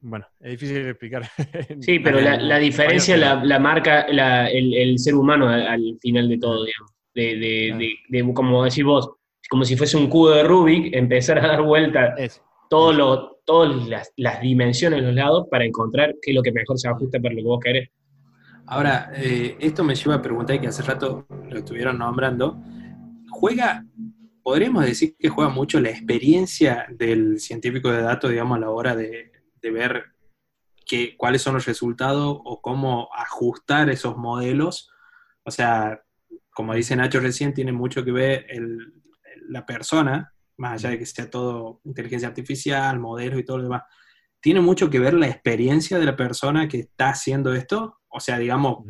bueno, es difícil de explicar. Sí, pero la, la diferencia la, marca el, el ser humano al, al final de todo, digamos. De, de, Claro. de- de- como decís vos, como si fuese un cubo de Rubik, empezar a dar vuelta es- todo lo, todas las, dimensiones en los lados para encontrar qué es lo que mejor se ajusta para lo que vos querés. Ahora, eh, esto me lleva a preguntar que hace rato lo estuvieron nombrando. ¿Juega, podríamos decir que juega mucho la experiencia del científico de datos, digamos, a la hora de, de ver qué, cuáles son los resultados o cómo ajustar esos modelos? O sea, como dice Nacho recién, tiene mucho que ver la persona, más allá de que sea todo inteligencia artificial, modelos y todo lo demás. ¿Tiene mucho que ver la experiencia de la persona que está haciendo esto? O sea, digamos,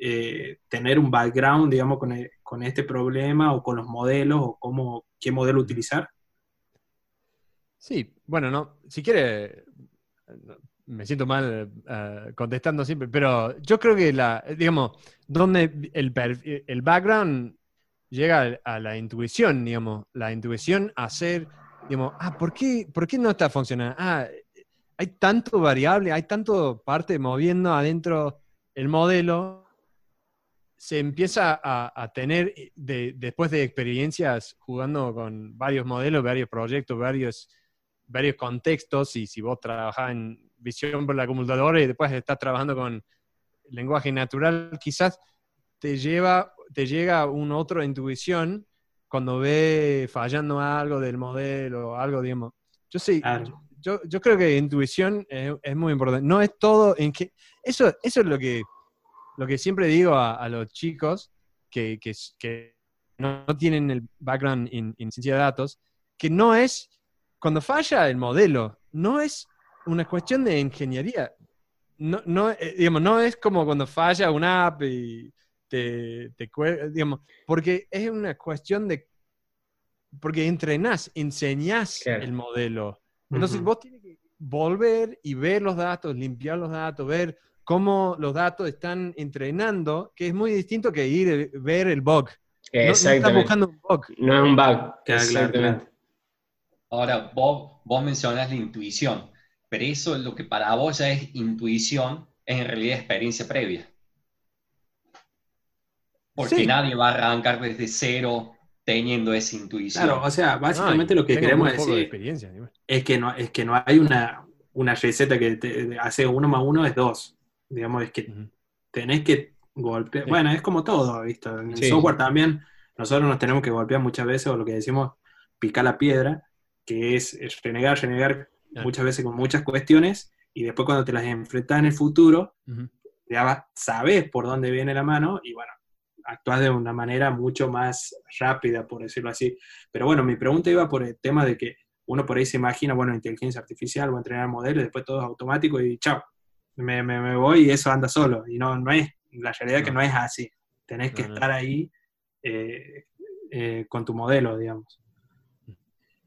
eh, tener un background, digamos, con, e- con este problema o con los modelos o cómo, qué modelo utilizar. Sí, bueno, no, si quiere, me siento mal eh, contestando siempre, pero yo creo que la, digamos, donde el, el background llega a la intuición, digamos, la intuición a hacer, digamos, ah, ¿por qué, ¿por qué no está funcionando? Ah, hay tanto variable, hay tanto parte moviendo adentro el modelo, se empieza a, a tener, de- después de experiencias jugando con varios modelos, varios proyectos, varios, varios contextos, y si vos trabajás en visión por la computadora y después estás trabajando con lenguaje natural, quizás te lleva, te llega una otra intuición cuando ve fallando algo del modelo, algo, digamos. Yo sí, Claro. yo, yo creo que intuición es, es muy importante. No es todo en que. Eso, eso es lo que, lo que siempre digo a, a los chicos que, que, que no, no tienen el background en, en ciencia de datos, que no es. Cuando falla el modelo, no es una cuestión de ingeniería. No, no, eh, digamos, no es como cuando falla una app y te, te digamos, porque es una cuestión de. Porque entrenás, enseñás Claro. el modelo. Entonces Ujú. vos tienes que volver y ver los datos, limpiar los datos, ver cómo los datos están entrenando, que es muy distinto que ir a ver el bug. No, no estás Exactamente. buscando un bug. No es un bug. Exactamente. Ahora, vos, vos mencionas la intuición, pero eso lo que para vos ya es intuición, es en realidad experiencia previa. Porque Sí. nadie va a arrancar desde cero teniendo esa intuición. Claro, o sea, básicamente lo que queremos de decir es que no, es que no hay una, una receta que te hace uno más uno es dos. Digamos, es que tenés que golpear. Sí. Bueno, es como todo, ¿viste? En el Sí. software también, nosotros nos tenemos que golpear muchas veces, o lo que decimos, picar la piedra, que es, es renegar, renegar muchas veces con muchas cuestiones, y después cuando te las enfrentas en el futuro, ya vas- sabes por dónde viene la mano, y bueno, actúas de una manera mucho más rápida, por decirlo así. Pero bueno, mi pregunta iba por el tema de que uno por ahí se imagina, bueno, inteligencia artificial, voy a entrenar modelos, después todo es automático y chao, me, me, voy y eso anda solo. Y no, no es, la realidad es que no es así. Tenés que estar ahí eh, eh, con tu modelo, digamos.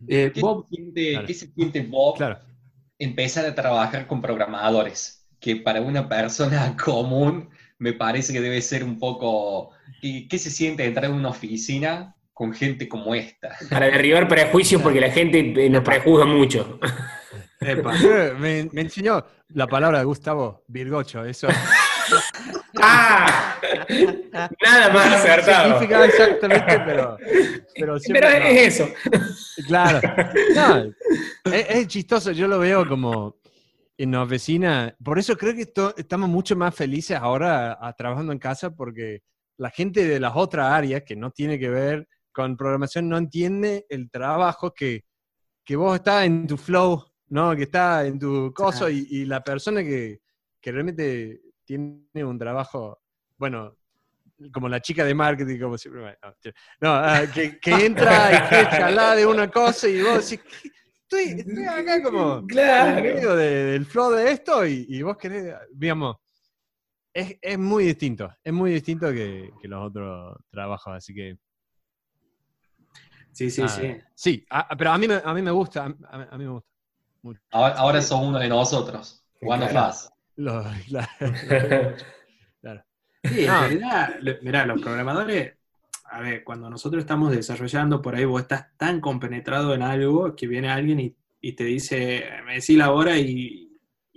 Eh, ¿Qué, se siente, Bob empezar a trabajar con programadores? Que para una persona común me parece que debe ser un poco... ¿Qué, se siente entrar en una oficina con gente como esta? Para derribar prejuicios porque la gente nos prejuzga mucho. Me, me, enseñó la palabra de Gustavo, Virgocho, eso. ¡Ah! Nada más acertado. significa exactamente, pero. Pero, es eso. Claro. es, chistoso, yo lo veo como en la oficina. Por eso creo que estamos mucho más felices ahora trabajando en casa, porque la gente de las otras áreas que no tiene que ver con programación no entiende el trabajo que, que vos estás en tu flow ¿no? Que está en tu coso y, la persona que, realmente tiene un trabajo, bueno, como la chica de marketing, como siempre. No, ah, que, entra y que chalá de una cosa y vos decís, estoy, acá como claro. en medio del flow de esto y, vos querés, digamos, es, muy distinto, es muy distinto que, los otros trabajos, así que... Sí, sí, sí. Sí, pero a mí, a mí me gusta, a mí me gusta. Ahora, son uno de nosotros. One más. claro. Sí, en realidad, mirá, los programadores, a ver, cuando nosotros estamos desarrollando, por ahí vos estás tan compenetrado en algo que viene alguien y, te dice, me decís la hora y,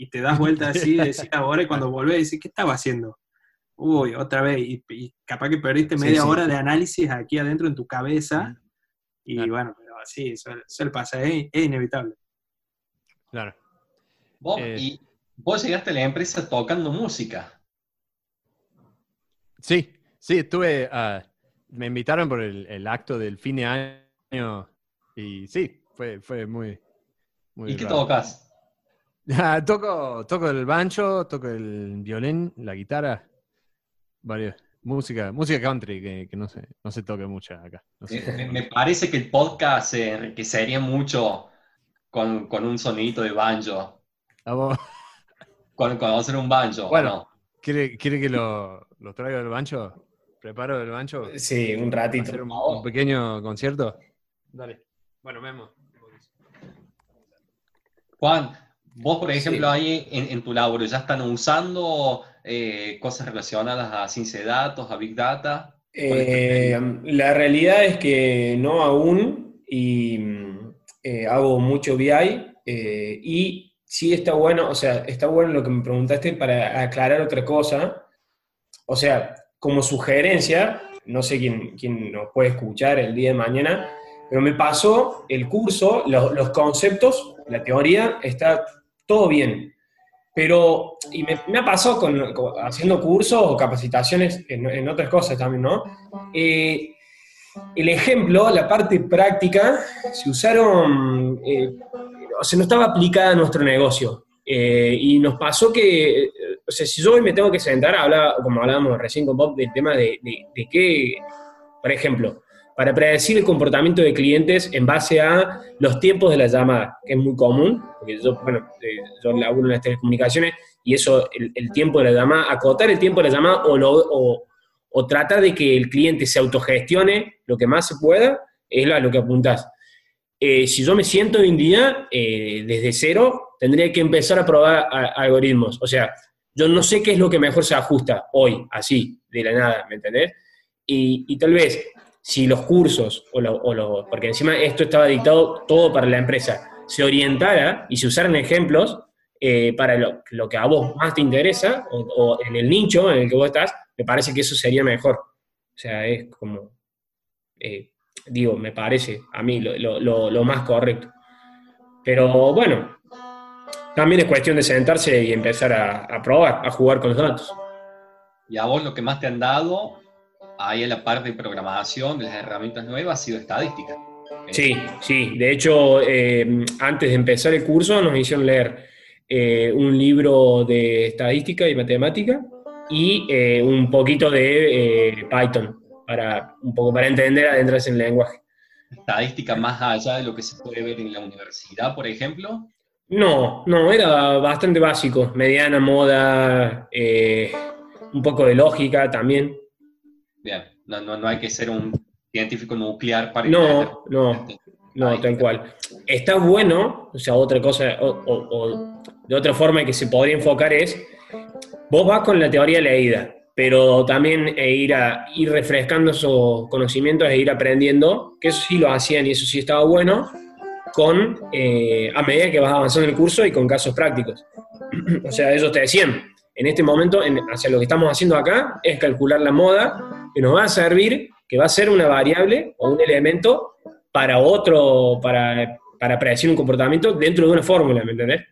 te das vuelta así, decís la hora y cuando volvés decís, ¿qué estaba haciendo? Uy, otra vez, y, capaz que perdiste media hora de análisis aquí adentro en tu cabeza, y bueno, pero sí, eso, eso pasa, es inevitable. Claro. Eh, y vos llegaste a la empresa tocando música. Sí, sí, estuve. Ah, me invitaron por el, acto del fin de año y sí, fue, fue muy, ¿Y qué tocas? Ah, toco, toco el banjo, toco el violín, la guitarra, varios. Música, música country que, no, se, no se toca mucho acá. Eh, me, parece que el podcast se enriquecería mucho con, un sonidito de banjo. Vamos. Cuando, cuando hacer un banjo. Bueno, ¿quiere, que lo, lo, traiga del banjo? ¿Preparo el banjo? Sí, un ratito. Hacer un, pequeño concierto? Dale. Bueno, Memo. Juan, vos, por ejemplo, ahí en, tu laburo, ¿ya están usando eh, cosas relacionadas a ciencia de datos, a Big Data? Eh, la realidad es que no aún, y eh, hago mucho BI y sí está bueno, o sea, está bueno lo que me preguntaste para aclarar otra cosa. O sea, como sugerencia, no sé quién, quién nos puede escuchar el día de mañana, pero me pasó el curso, los, conceptos, la teoría, está todo bien. Pero, y me, ha pasado con, haciendo cursos o capacitaciones en, otras cosas también, ¿no? Eh, el ejemplo, la parte práctica, se usaron, eh, o sea, no estaba aplicada a nuestro negocio. Eh, y nos pasó que, o sea, si yo hoy me tengo que sentar, habla, como hablábamos recién con Bob, del tema de, de, qué, por ejemplo, para predecir el comportamiento de clientes en base a los tiempos de la llamada, que es muy común, porque yo, bueno, eh, yo laburo en las telecomunicaciones y eso, el, tiempo de la llamada, acotar el tiempo de la llamada o, lo, o, tratar de que el cliente se autogestione lo que más se pueda, es a lo que apuntás. Eh, si yo me siento hoy en día, eh, desde cero, tendría que empezar a probar algoritmos. O sea, yo no sé qué es lo que mejor se ajusta hoy, así, de la nada, ¿me entendés? Y, tal vez, si los cursos, o lo, porque encima esto estaba dictado todo para la empresa, se orientara y se usaran ejemplos eh, para lo, que a vos más te interesa, o, en el nicho en el que vos estás, me parece que eso sería mejor. O sea, es como, eh, digo, me parece a mí lo, más correcto. Pero bueno, también es cuestión de sentarse y empezar a, probar, a jugar con los datos. Y a vos lo que más te han dado ahí en la parte de programación, de las herramientas nuevas, ha sido estadística. Sí, sí. De hecho, eh, antes de empezar el curso nos hicieron leer eh, un libro de estadística y matemática y eh, un poquito de eh, Python, para, un poco para entender, adentrarse en el lenguaje. ¿Estadística más allá de lo que se puede ver en la universidad, por ejemplo? No, no, era bastante básico. Mediana, moda, eh, un poco de lógica también. Bien, no, no, no hay que ser un científico nuclear para No, no, no, tal cual. Está bueno, o sea, otra cosa, o, o de otra forma que se podría enfocar es, vos vas con la teoría leída, pero también e ir, a, ir refrescando esos conocimientos e ir aprendiendo, que eso sí lo hacían y eso sí estaba bueno, con, eh, a medida que vas avanzando en el curso y con casos prácticos. o sea, ellos te decían, en este momento, en, hacia lo que estamos haciendo acá, es calcular la moda, que nos va a servir, que va a ser una variable o un elemento para otro, para, para predecir un comportamiento dentro de una fórmula, ¿me entendés?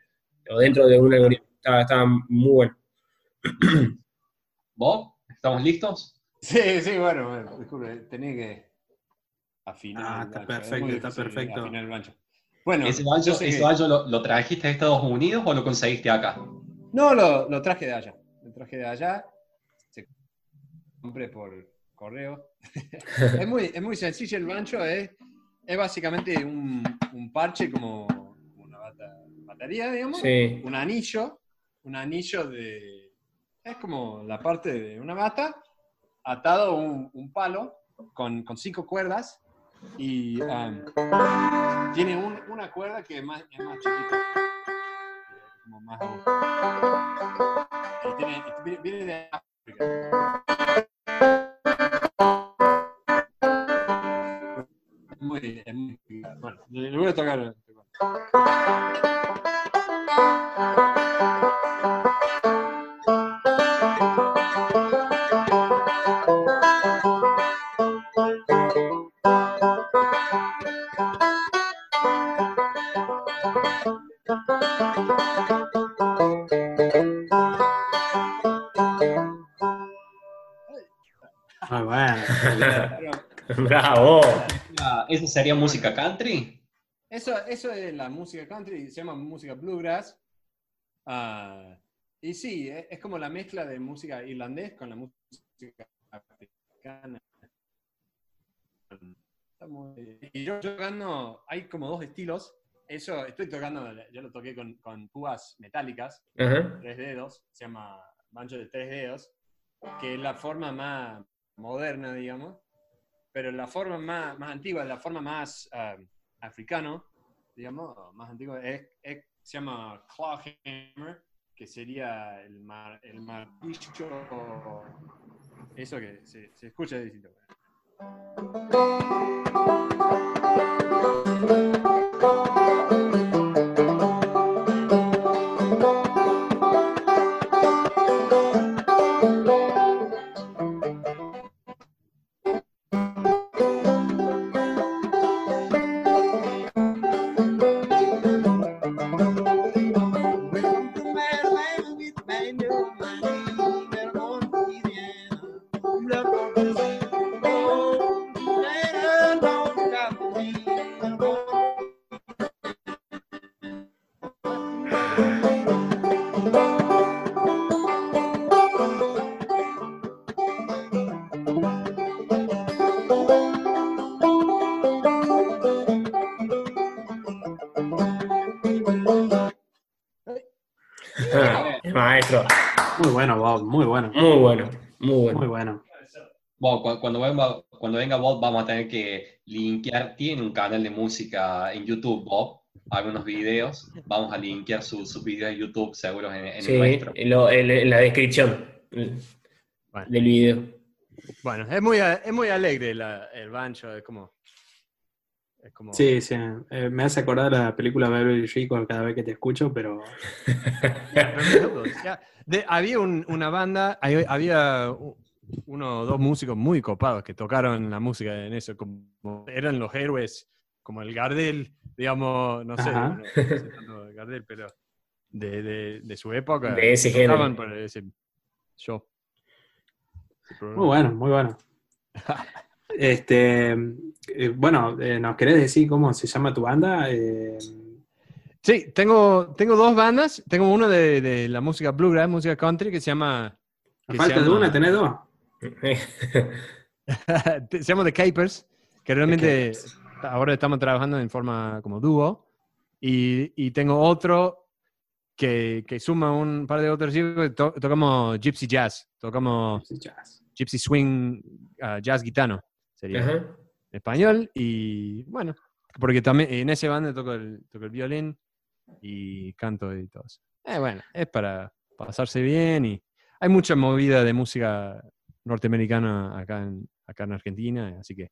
O dentro de un algoritmo. Estaba, estaba muy bueno. ¿Vos? ¿Estamos listos? Sí, sí, bueno, bueno, disculpe, tenía que afinar. Ah, el está bancho, es perfecto, muy está perfecto. afinar el bancho. Bueno, ¿Ese sé ese que- lo, lo trajiste de Estados Unidos o lo conseguiste acá? No, lo, lo traje de allá. Lo traje de allá. Compré por correo. es, muy, es muy sencillo el bancho. Es, es básicamente un, un parche como una bata- batería, digamos. Sí. Un anillo. Un anillo de. Es como la parte de una bata atado a un, un palo con, con cinco cuerdas. Y um, tiene un- una cuerda que es más, es más chiquita. Como más y tiene- viene de África. Muy, es muy, bueno, le le voy a tocar. Muy bueno. Bravo. ¿Eso sería música country? Eso, eso es la música country, se llama música bluegrass. Ah, y sí, es, es como la mezcla de música irlandés con la música africana. Y yo tocando, hay como dos estilos. Eso, estoy tocando, yo lo toqué con, con púas metálicas, tres dedos, se llama banjo de tres dedos, que es la forma más moderna, digamos, pero la forma más, más antigua, la forma más africano, digamos, más antigua, es, es- se llama clawhammer, que sería el, mar, el martillo, eso que se, se escucha distinto. Ah, Muy bueno, Bob, muy bueno. Muy bueno. Muy bueno. Muy bueno. Cu- cuando, venga, cuando venga Bob vamos a tener que linkear, tiene un canal de música en YouTube, Bob, algunos videos, vamos a linkear sus videos de YouTube seguros en, en Sí, el nuestro. en, lo- en- en la descripción Bueno. del video. Bueno, es muy, es muy alegre la- el bancho, es como... Es como Sí, sí. eh, me hace acordar la película Beverly Hills cada vez que te escucho, pero Ya, de- había un- una banda, hay- había uno o dos músicos muy copados que tocaron la música en eso, como eran los héroes, como el Gardel, digamos, no sé, Ajá. no sé tanto Gardel, pero de, de- de su época. De ese género. por ese show. Ese muy bueno, muy bueno. Este, eh, bueno, eh, ¿nos querés decir cómo se llama tu banda? Eh, Sí, tengo, tengo dos bandas. Tengo una de, de la música bluegrass, música country, que se llama A que falta se de llama- una, tenés dos. se llama The Capers, que realmente Capers. ahora estamos trabajando en forma como dúo. Y, y tengo otro que, que suma un par de otros chicos. to- tocamos Gypsy Jazz, tocamos Sí, jazz. Gypsy Swing ah, Jazz Gitano, sería español. Y bueno, porque también en ese banda toco el, toco el violín y canto y todo eso. Eh, bueno, es para pasarse bien y hay mucha movida de música norteamericana acá en, acá en Argentina, así que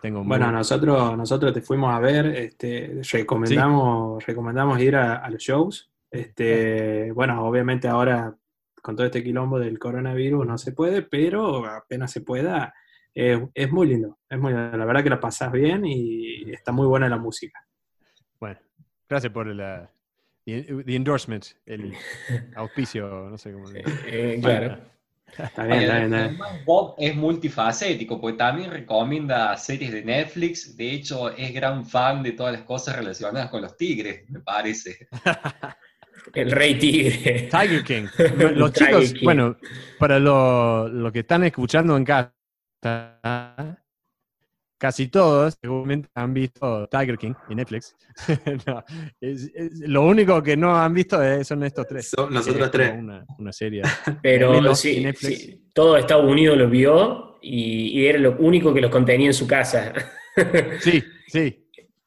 tengo muy- Bueno, nosotros, nosotros te fuimos a ver, este, recomendamos, recomendamos ir a, a los shows. Este, bueno, obviamente ahora con todo este quilombo del coronavirus no se puede, pero apenas se pueda, eh, es muy lindo, es muy lindo. La verdad que la pasás bien y está muy buena la música. Bueno, gracias por la the, endorsement, el auspicio, no sé cómo le Eh, claro. Está bien, está bien, está bien. Además, Bob es multifacético, porque también recomienda series de Netflix. De hecho, es gran fan de todas las cosas relacionadas con los tigres, me parece. El rey tigre. Tiger King. Los Tiger chicos, King. bueno, para lo, lo que están escuchando en casa, casi todos seguramente han visto Tiger King en Netflix. No, es- es- lo único que no han visto es- son estos tres. Son nosotros tres. Una, una serie. Pero sí, y Netflix. sí, todo Estados Unidos lo vio y, y era lo único que los contenía en su casa. Sí, sí.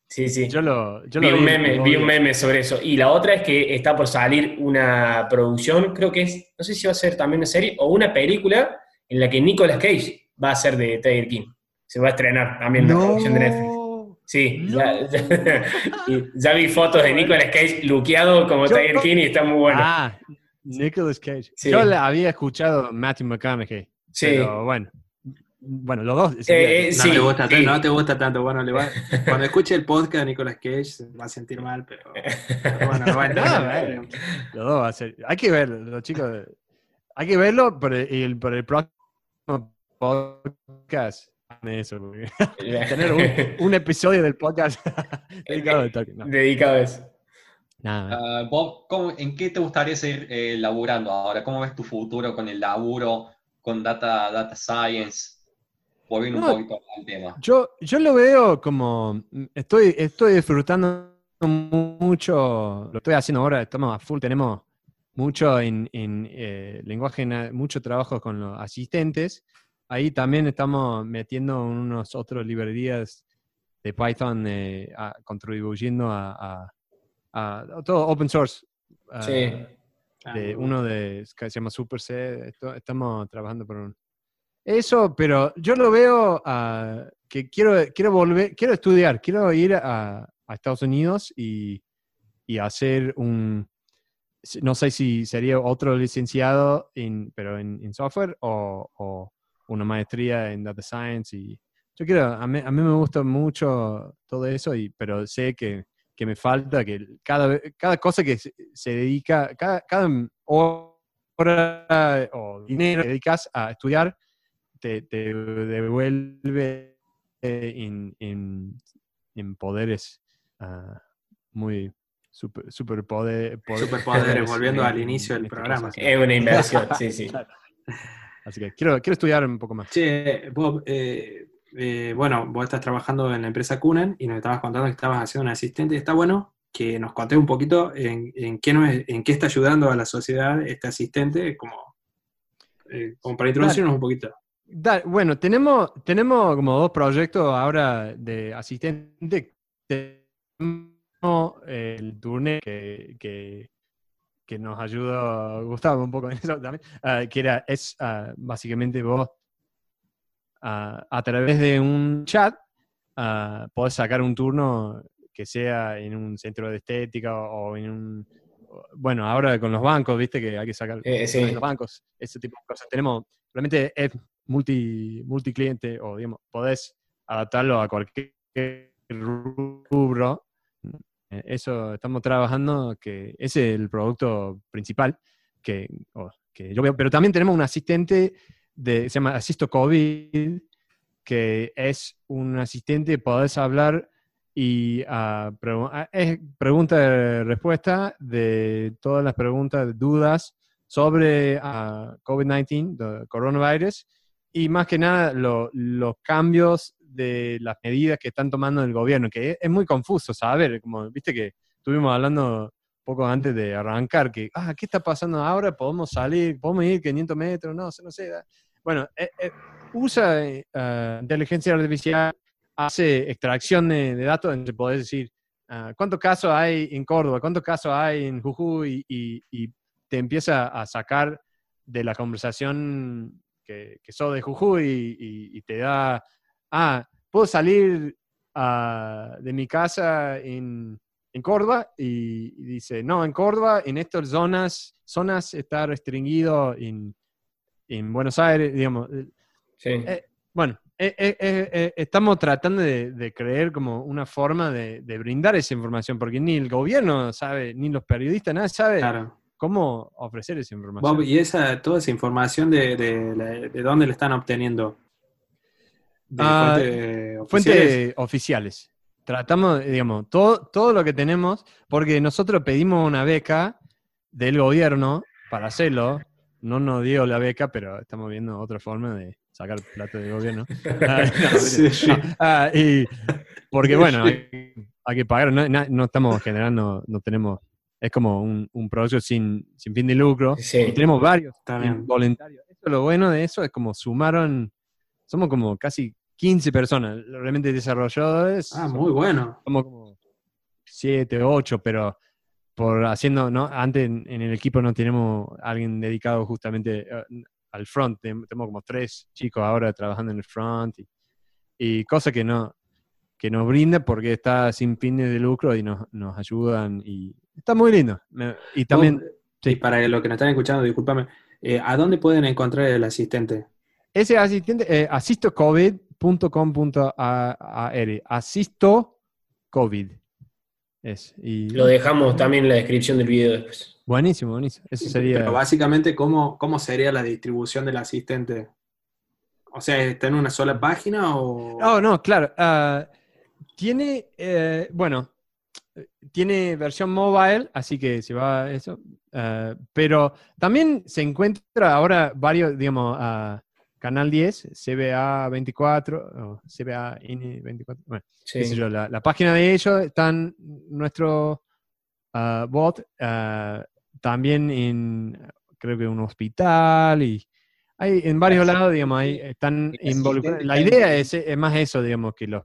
Sí, sí. Yo lo, yo vi lo un meme, vi un meme sobre eso. Y la otra es que está por salir una producción, creo que es, no sé si va a ser también una serie o una película en la que Nicolas Cage va a ser de Tiger King. Se va a estrenar también la producción de Netflix. No. Sí, No. ya, ya- ya vi fotos de Nicolas Cage luqueado como Yo- Tiger King y está muy bueno. Ah, Nicolas Cage. Sí. Yo le había escuchado Matthew McConaughey. sí. Pero bueno. Bueno, los dos. Eh, eh, No, sí, te gusta, sí. no te gusta tanto. Bueno, le va, cuando escuche el podcast de Nicolas Cage se va a sentir mal, pero, pero bueno, lo va a entender. bueno. Los dos va a ser. Hay que verlo, los chicos. Hay que verlo por el, por el próximo podcast. de Eso, tener un, un episodio del podcast dedicado al toque. No, Dedicado a eso. nada. Ah, Bob, ¿cómo- ¿en qué te gustaría seguir eh, laburando ahora? ¿Cómo ves tu futuro con el laburo, con data, data science? Volviendo No. un poquito al tema. Yo, yo lo veo como. Estoy, estoy disfrutando mucho. Lo estoy haciendo ahora, estamos a full. Tenemos mucho en, en, eh, lenguaje, mucho trabajo con los asistentes. Ahí también estamos metiendo unos otros librerías de Python eh, a- contribuyendo a, a- a todo open source. ah, Sí. de uno de que se llama Super C. esto- estamos trabajando por un. Eso, pero yo lo veo ah, que quiero, quiero volver, quiero estudiar, quiero ir a, a Estados Unidos y, y hacer un. No sé si sería otro licenciado, en, pero en, en software o, o una maestría en data science. Y yo quiero, a mí, a mí me gusta mucho todo eso, y, pero sé que, que me falta que cada, cada cosa que se, se dedica, cada, cada hora o dinero que dedicas a estudiar, te, te devuelve eh, en, en- en poderes ah, muy super, superpoder- poder- Superpoderes, volviendo en- al inicio del este programa. caso, Es una inversión, sí, sí. Así que quiero, quiero estudiar un poco más. Che, Bob, eh, eh, bueno, vos estás trabajando en la empresa Kunan y nos estabas contando que estabas haciendo un asistente. Está bueno que nos contés un poquito en, en qué, nos- en qué está ayudando a la sociedad este asistente, como, eh, como para introducirnos un poquito. Bueno, tenemos, tenemos como dos proyectos ahora de asistente. Tenemos el turné que, que, que nos ayudó Gustavo un poco en eso también, ah, que era, es ah, básicamente vos ah, a través de un chat podés sacar un turno que sea en un centro de estética o, o en un... Bueno, ahora con los bancos, viste que hay que sacar Eh, sí. los bancos, ese tipo de cosas. Tenemos, realmente es multi, multicliente o digamos, podés adaptarlo a cualquier rubro. Eh, Eso estamos trabajando, que ese es el producto principal que, o- que yo veo. Pero también tenemos un asistente de, se llama Asisto COVID, que es un asistente, podés hablar y ah, pregu- ah, es pregunta-respuesta de todas las preguntas, dudas sobre ah, COVID-19, coronavirus, y más que nada los cambios de las medidas que están tomando el gobierno, que es, muy confuso saber, como viste que estuvimos hablando poco antes de arrancar, que, ah, ¿qué está pasando ahora? ¿Podemos salir? ¿Podemos ir 500 metros? No, no sé. Bueno, eh, eh, usa eh, inteligencia artificial, hace extracción de, datos, entre poder decir, ah, ¿cuántos casos hay en Córdoba? ¿Cuántos casos hay en Jujuy? Y, te empieza a sacar de la conversación que, que sos de Jujuy y, te da, ah, puedo salir ah, de mi casa en, en Córdoba y, dice, no, en Córdoba, en estas zonas, zonas está restringido en, en Buenos Aires, digamos. Sí. Eh, bueno, eh, eh, estamos tratando de, creer como una forma de, brindar esa información, porque ni el gobierno sabe, ni los periodistas, nada sabe cómo ofrecer esa información. y esa, toda esa información de, de, dónde la están obteniendo. De ah, fuentes oficiales tratamos, digamos, todo, todo lo que tenemos, porque nosotros pedimos una beca del gobierno para hacerlo. No nos dio la beca, pero estamos viendo otra forma de sacar plata del gobierno. Ah, y porque bueno, hay, que pagar, no, estamos generando, no tenemos, es como un, un proyecto sin, sin fin de lucro. Y tenemos varios voluntarios. Eso, lo bueno de eso es como sumaron, somos como casi 15 personas, realmente desarrolladores. Ah, muy bueno. Somos como 7, 8, pero por haciendo, ¿no? Antes en, el equipo no tenemos alguien dedicado justamente eh, al front, tenemos como tres chicos ahora trabajando en el front y, y cosas que no que nos brinda porque está sin fines de lucro y nos, nos ayudan y está muy lindo. Y también... sí. para los que nos están escuchando, discúlpame, eh, ¿a dónde pueden encontrar el asistente? Ese asistente, eh, asisto COVID, .com.ar. Asisto COVID. Es, y... Lo dejamos también en la descripción del video después. Buenísimo, buenísimo. Eso sería... Pero básicamente, ¿cómo, ¿cómo sería la distribución del asistente? O sea, ¿está en una sola página o...? Oh, no, claro. Ah, tiene, eh, bueno, tiene versión mobile, así que se va eso. Ah, pero también se encuentra ahora varios, digamos, uh, Canal 10, CBA 24, CBA INI 24, bueno, yo, la, página de ellos está en nuestro ah, bot, ah, también en, creo que un hospital y hay en varios lados, digamos, ahí están involucrados. La idea es, más eso, digamos, que los,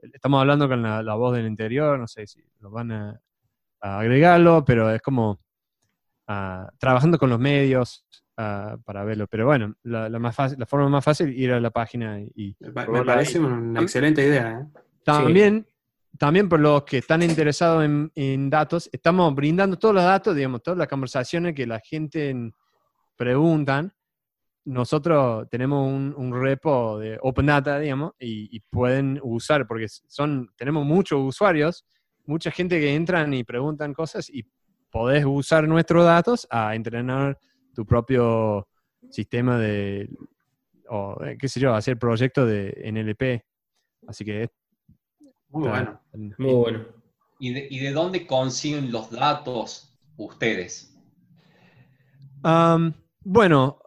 estamos hablando con la, voz del interior, no sé si lo van a, agregarlo, pero es como ah, trabajando con los medios, para verlo. Pero bueno, la, más fácil, la forma más fácil es ir a la página y... Me, parece una excelente idea. ¿eh? También, también por los que están interesados en, datos, estamos brindando todos los datos, digamos, todas las conversaciones que la gente preguntan. Nosotros tenemos un, repo de Open Data, digamos, y, pueden usar, porque son, tenemos muchos usuarios, mucha gente que entran y preguntan cosas y podés usar nuestros datos a entrenar tu propio sistema de, o eh, qué sé yo, hacer proyectos de NLP. Así que... Muy bueno. Muy bueno. ¿Y de, ¿Y de, dónde consiguen los datos ustedes? bueno,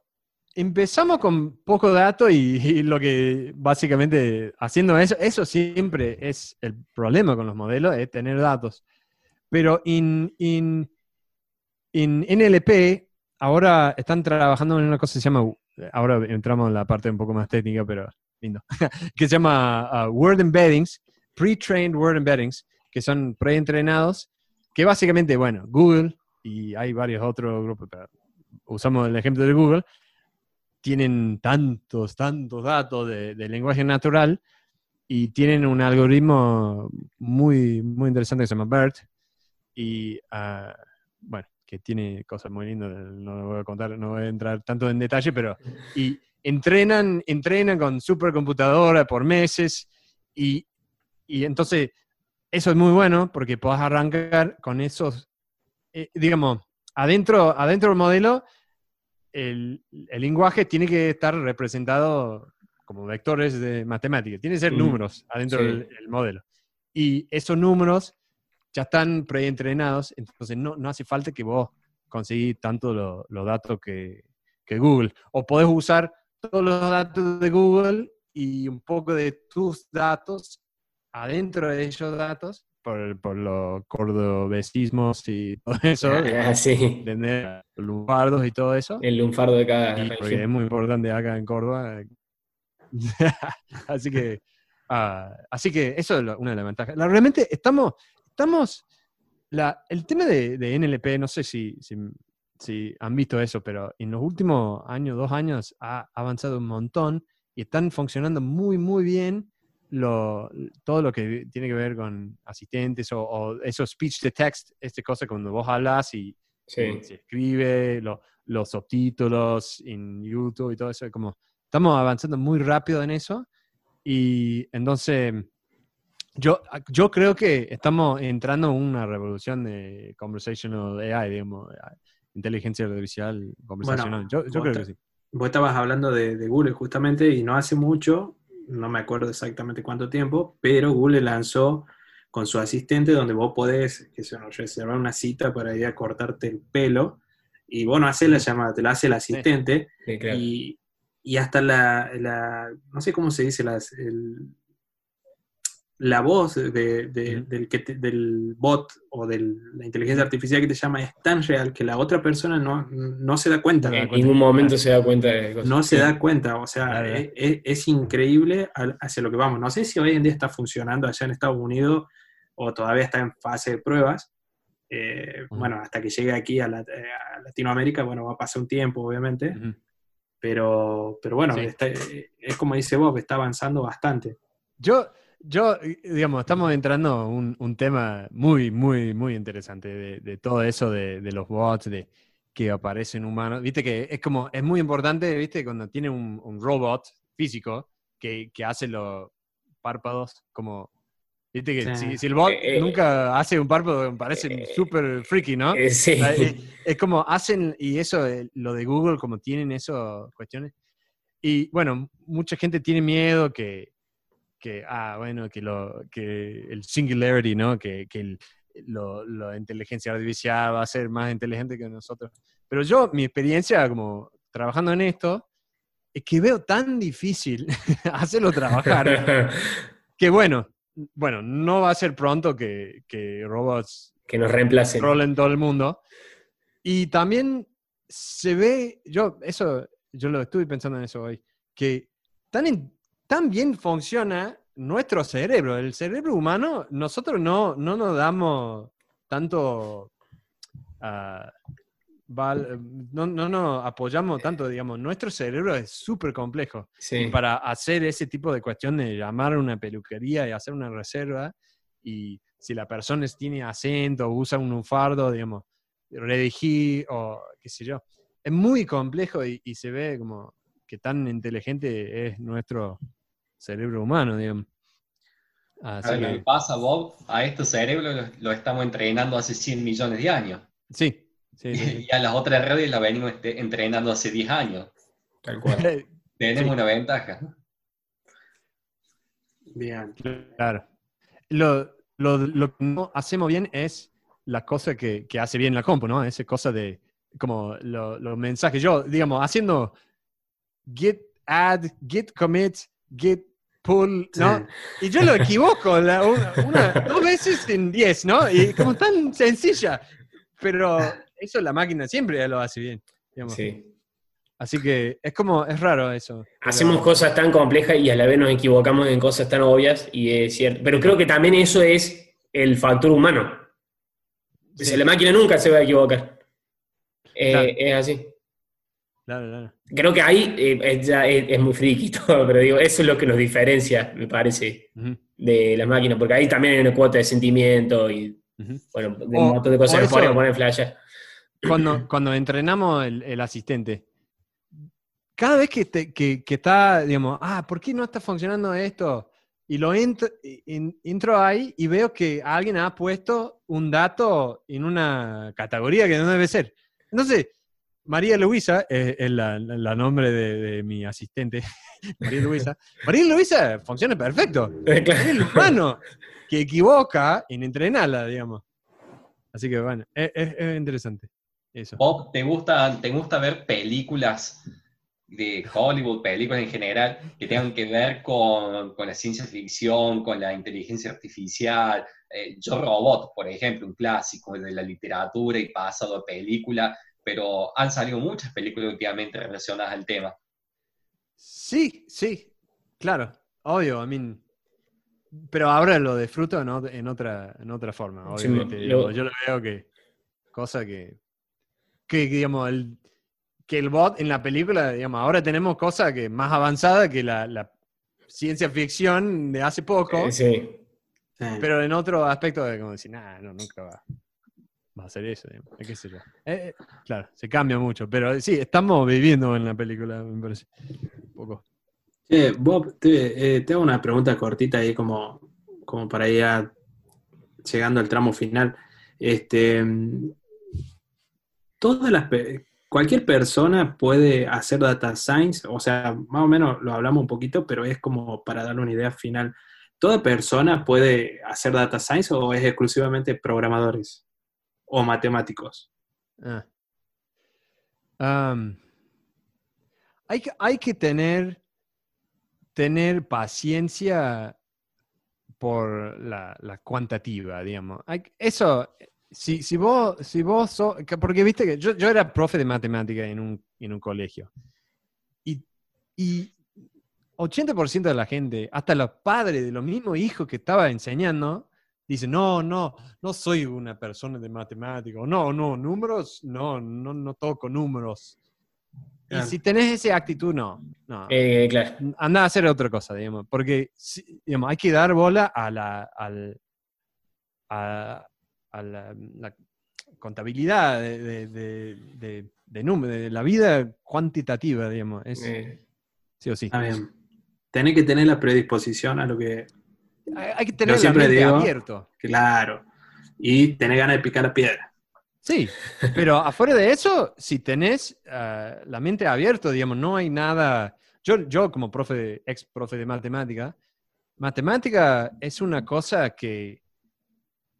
empezamos con poco dato y, lo que básicamente haciendo eso, eso siempre es el problema con los modelos, es tener datos. Pero en, en, en NLP ahora están trabajando en una cosa que se llama, ahora entramos en la parte un poco más técnica, pero lindo, que se llama uh, Word Embeddings, Pre-Trained Word Embeddings, que son preentrenados, que básicamente, bueno, Google y hay varios otros grupos, pero usamos el ejemplo de Google, tienen tantos, tantos datos de, lenguaje natural y tienen un algoritmo muy, muy interesante que se llama BERT. Y, uh, bueno, que tiene cosas muy lindas, no voy a contar, no voy a entrar tanto en detalle, pero y entrenan, entrenan con supercomputadora por meses y, entonces eso es muy bueno porque podés arrancar con esos, eh, digamos, adentro, adentro del modelo, el, lenguaje tiene que estar representado como vectores de matemática, tiene que ser números adentro del modelo. Y esos números ya están preentrenados, entonces no, no hace falta que vos conseguir tanto lo- los datos que, que Google. O podés usar todos los datos de Google y un poco de tus datos adentro de esos datos por, por los cordobesismos y todo eso, Ah, sí, entender los lunfardos y todo eso. el lunfardo de cada Y porque es muy importante acá en Córdoba. así que, ah, así que eso es una de las ventajas. La- realmente estamos, estamos, la, el tema de, de NLP, no sé si, si, si han visto eso, pero en los últimos años, dos años, ha avanzado un montón y están funcionando muy, muy bien lo, todo lo que tiene que ver con asistentes o, o eso speech to text, esta cosa cuando vos hablas y, Sí. y se escribe, lo- los subtítulos en YouTube y todo eso, como estamos avanzando muy rápido en eso y entonces yo, yo creo que estamos entrando en una revolución de conversational AI, digamos, inteligencia artificial conversacional. yo yo creo te- que sí. Vos estabas hablando de, de Google justamente y no hace mucho, no me acuerdo exactamente cuánto tiempo, pero Google lanzó con su asistente donde vos podés que yo, reservar una cita para ir a cortarte el pelo y vos no haces la llamada, te la hace el asistente Sí, claro. y, y hasta la, la- no sé cómo se dice, las- el- la voz de- del, que te- del bot o de la inteligencia artificial que te llama es tan real que la otra persona no, no se da cuenta. en ningún momento se da cuenta de cosas. No se Sí. da cuenta, o sea, Claro. es, es- es increíble al- hacia lo que vamos. No sé si hoy en día está funcionando allá en Estados Unidos o todavía está en fase de pruebas. Eh. Bueno, hasta que llegue aquí a, la- a Latinoamérica, bueno, va a pasar un tiempo, obviamente, pero, pero bueno, Sí. está- es como dice Bob, está avanzando bastante. Yo, yo, digamos, estamos entrando a un, un tema muy, muy, muy interesante de, de todo eso de, de los bots, de que aparecen humanos. Viste que es como, es muy importante, viste, cuando tiene un, un robot físico que, que hace los párpados, como, viste que Sí. si, si el bot Eh, eh, nunca hace un párpado, me parece eh, súper freaky, ¿no? Eh, sí. Es, es como hacen, y eso, lo de Google, como tienen esas cuestiones. Y bueno, mucha gente tiene miedo que, que ah, bueno, que, lo, que el singularity, ¿no? Que, que el- lo- la inteligencia artificial va a ser más inteligente que nosotros. Pero yo, mi experiencia como trabajando en esto, es que veo tan difícil hacerlo trabajar, que bueno, bueno, no va a ser pronto que, que robots que nos reemplacen. controlen todo el mundo. Y también se ve, yo, eso, yo lo estuve pensando en eso hoy, que tan, bien funciona nuestro cerebro. El cerebro humano, nosotros no, no nos damos tanto, ah, val- no, no nos apoyamos tanto, digamos, nuestro cerebro es súper complejo. Sí. Para hacer ese tipo de cuestión de llamar a una peluquería y hacer una reserva, y si la persona tiene acento o usa un lunfardo, digamos, redigir o qué sé yo, es muy complejo y, y se ve como que tan inteligente es nuestro cerebro humano, digamos. A Así ver, lo que que, pasa, Bob, a este cerebro lo, lo estamos entrenando hace 100 millones de años. sí, sí, sí, Y a las otras redes la venimos este- entrenando hace 10 años. Tal cual. Tenemos Sí. una ventaja. Bien. Claro. Lo, lo, lo que no hacemos bien es la cosa que, que hace bien la compu, ¿no? Esa cosa de como lo- los mensajes. Yo, digamos, haciendo git add, git commit, git pull, ¿no? Y yo lo equivoco la- una, una- dos veces en diez, ¿no? Y como tan sencilla. Pero eso la máquina siempre lo hace bien. digamos. Sí. Así que es como, es raro eso. Hacemos cosas tan complejas y a la vez nos equivocamos en cosas tan obvias y es cierto. Pero creo que también eso es el factor humano. Sí. la máquina nunca se va a equivocar. Eh, Claro. Es así. Claro, claro. Creo que ahí eh, es, ya es, es muy friki todo, pero digo, eso es lo que nos diferencia, me parece, de las máquinas, porque ahí también hay una cuota de sentimiento y, bueno, de un montón de cosas que eso- ponen, ponen flash. cuando, cuando entrenamos el, el asistente, cada vez que, te- que, que está, digamos, ah, ¿por qué no está funcionando esto? Y lo entro, en- entro ahí y veo que alguien ha puesto un dato en una categoría que no debe ser. Entonces, María Luisa es, es la, la- nombre de, de mi asistente, María Luisa. María Luisa funciona perfecto. Es el humano que equivoca en entrenarla, digamos. Así que bueno, es, es- es interesante. Eso. Bob, ¿te gusta, ¿te gusta ver películas de Hollywood, películas en general, que tengan que ver con, con la ciencia ficción, con la inteligencia artificial? Eh, Yo Robot, por ejemplo, un clásico de la literatura y pasado a película, pero han salido muchas películas últimamente relacionadas al tema. Sí, sí, claro, obvio, I mean, pero ahora lo disfruto en, en otra, en otra forma, obviamente. digo, yo lo veo que, cosa que, que digamos, el, que el bot en la película, digamos, ahora tenemos cosas que más avanzadas que la, la ciencia ficción de hace poco, sí. Sí. pero en otro aspecto de como decir, nah, no, nunca va, va a ser eso, digamos, qué sé yo. Eh, eh, claro, se cambia mucho, pero sí, estamos viviendo en la película, me parece, un poco. Bob, te, eh, te hago una pregunta cortita ahí como, como para ir a- llegando al tramo final. Este, todas las, cualquier persona puede hacer data science, o sea, más o menos lo hablamos un poquito, pero es como para darle una idea final. ¿Toda persona puede hacer data science o es exclusivamente programadores o matemáticos? Ah. Am, hay, que, hay que tener, tener paciencia por la, la cuantitativa, digamos. Hay eso, si, si vos, si vos porque viste que yo, yo era profe de matemática en un, en un colegio. Y, y 80% de la gente, hasta los padres de los mismos hijos que estaba enseñando, dicen, no, no, no soy una persona de matemática, o no, no, números, no, no, no toco números. Y si tenés esa actitud, no, no. Eh, claro. Anda a hacer otra cosa, digamos, porque digamos, hay que dar bola a la, al- a, a la, la contabilidad de, de, de, de- de número, de la vida cuantitativa, digamos, es Eh, sí o sí. Está bien. Tenés que tener la predisposición a lo que, Hay, que tener la mente digo- abierto. claro, y tener ganas de picar la piedra. Sí, pero afuera de eso, si tenés ah, la mente abierta, digamos, no hay nada. Yo, yo como profe, ex profe de matemática, matemática es una cosa que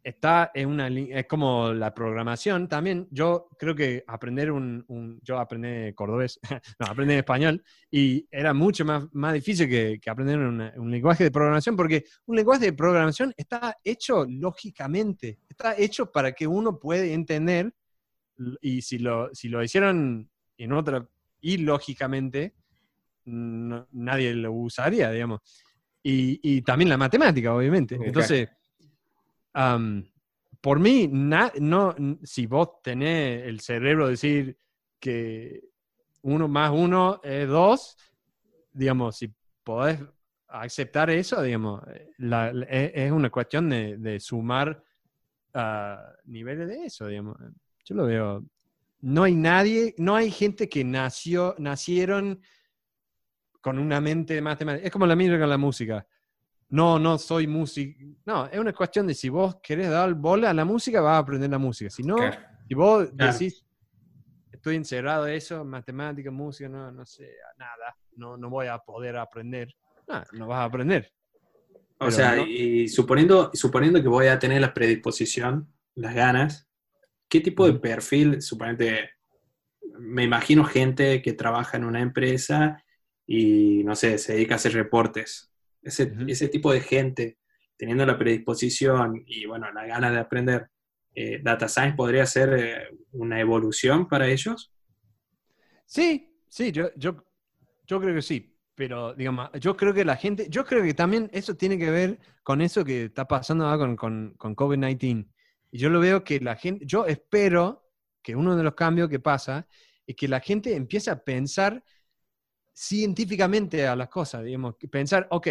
está en una es como la programación también. Yo creo que aprender un, un- yo aprendí cordobés, no, aprendí español y era mucho más, más difícil que, que aprender una- un lenguaje de programación porque un lenguaje de programación está hecho lógicamente, está hecho para que uno pueda entender y si lo, si lo hicieron en otra y lógicamente no- nadie lo usaría, digamos. Y, y también la matemática, obviamente. Entonces, por mí, no, si vos tenés el cerebro de decir que uno más uno es dos, digamos, si podés aceptar eso, digamos, la- es, una cuestión de, sumar ah, niveles de eso, digamos. Yo lo veo. No hay nadie, no hay gente que nació, nacieron con una mente matemática. Es como la misma con la música. No, no soy músico. No, es una cuestión de si vos querés dar bola a la música, vas a aprender la música. Si no, claro. si vos Claro. decís, estoy encerrado en eso, matemática, música, no, no sé, nada, no, no voy a poder aprender. No, no vas a aprender. O Pero sea, no- y suponiendo, suponiendo que voy a tener la predisposición, las ganas, ¿qué tipo de perfil, suponete, me imagino gente que trabaja en una empresa y, no sé, se dedica a hacer reportes. Ese, ese tipo de gente, teniendo la predisposición y, bueno, las ganas de aprender, eh, ¿Data Science podría ser eh, una evolución para ellos? Sí, sí, yo, yo, yo creo que sí. Pero, digamos, yo creo que la gente, yo creo que también eso tiene que ver con eso que está pasando ahora con, con, con COVID-19. Y yo lo veo que la gente, yo espero que uno de los cambios que pasa es que la gente empiece a pensar científicamente a las cosas, digamos, pensar, ok,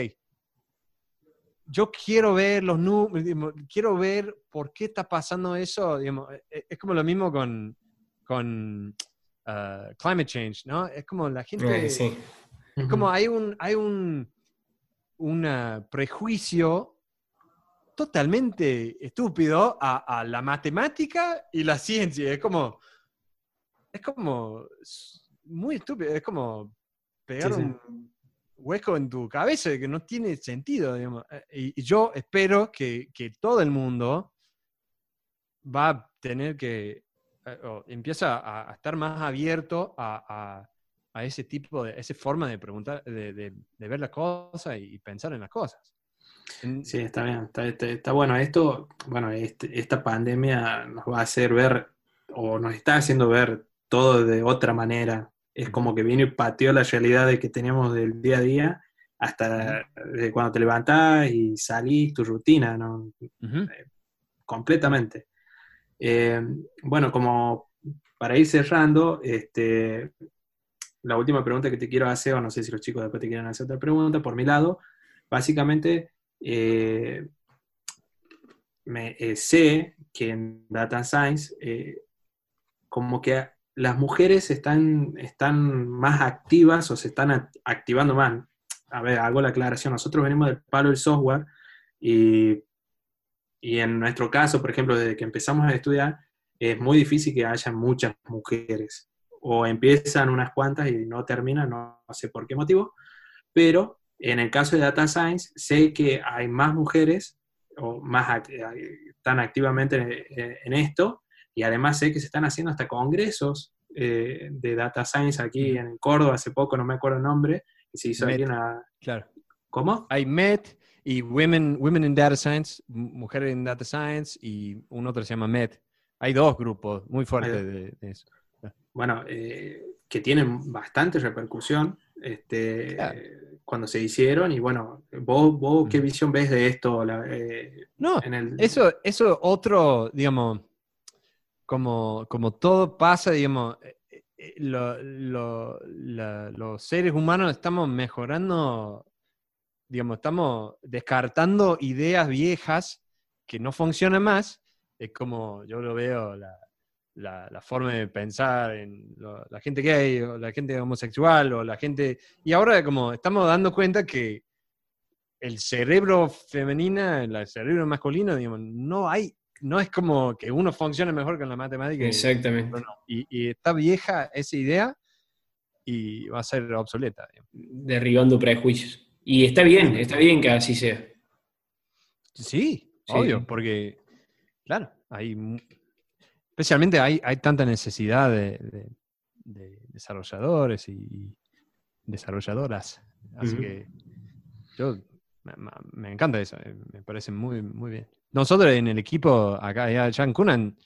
yo quiero ver los números, quiero ver por qué está pasando eso, digamos, e- e- es como lo mismo con, con ah, climate change, ¿no? Es como la gente, sí. es como hay un, hay un una prejuicio totalmente estúpido a, a la matemática y la ciencia. Es como, es como muy estúpido, es como pegar sí. un hueco en tu cabeza que no tiene sentido. digamos. Eh, Y, yo espero que, que todo el mundo va a tener que eh, empieza a, a estar más abierto a, a- a ese tipo de, esa forma de preguntar, de, de- ver las cosas y, pensar en las cosas. Sí, está bien, está, está- está bueno. Esto, bueno, este- esta pandemia nos va a hacer ver, o nos está haciendo ver todo de otra manera. Es como que vino y pateó la realidad de que teníamos del día a día hasta de cuando te levantás y salís, tu rutina, ¿no? Ujú. completamente. Eh, bueno, como para ir cerrando, este, la última pregunta que te quiero hacer, o no sé si los chicos después te quieren hacer otra pregunta, por mi lado, básicamente eh, me, eh, sé que en Data Science, eh, como que las mujeres están, están más activas o se están act- activando más. A ver, hago la aclaración, nosotros venimos del palo del software y y en nuestro caso, por ejemplo, desde que empezamos a estudiar, es muy difícil que haya muchas mujeres. O empiezan unas cuantas y no terminan, no, sé por qué motivo. Pero en el caso de Data Science, sé que hay más mujeres o más eh, están activamente en, en esto. Y además sé que se están haciendo hasta congresos eh, de Data Science aquí en Córdoba hace poco, no me acuerdo el nombre, que se hizo una... Claro. ¿Cómo? Hay MET y Women, Women in Data Science, Mujeres en Data Science, y un otro se llama MET. Hay dos grupos muy fuertes de, de eso. bueno, eh, que tienen bastante repercusión este, Claro. cuando se hicieron. Y bueno, ¿vos, vos qué Mm. visión ves de esto? La- eh, No, en el, Eso, eso otro, digamos, como, como todo pasa, digamos, eh, eh, lo- lo- la- los seres humanos estamos mejorando, digamos, estamos descartando ideas viejas que no funcionan más. Es como yo lo veo, la, la- la forma de pensar en lo- la gente gay o la gente homosexual o la gente... Y ahora como estamos dando cuenta que el cerebro femenina, el cerebro masculino, digamos, no hay, no es como que uno funcione mejor con la matemática Exactamente. y, y está vieja esa idea y va a ser obsoleta. Derribando prejuicios. Y está bien, está bien que así sea. Sí, Sí. obvio, porque, claro, hay, especialmente hay, hay tanta necesidad de, de- de desarrolladores y desarrolladoras. Así que yo me, encanta eso, eh, me parece muy, muy bien. Nosotros en el equipo acá ya en Kunan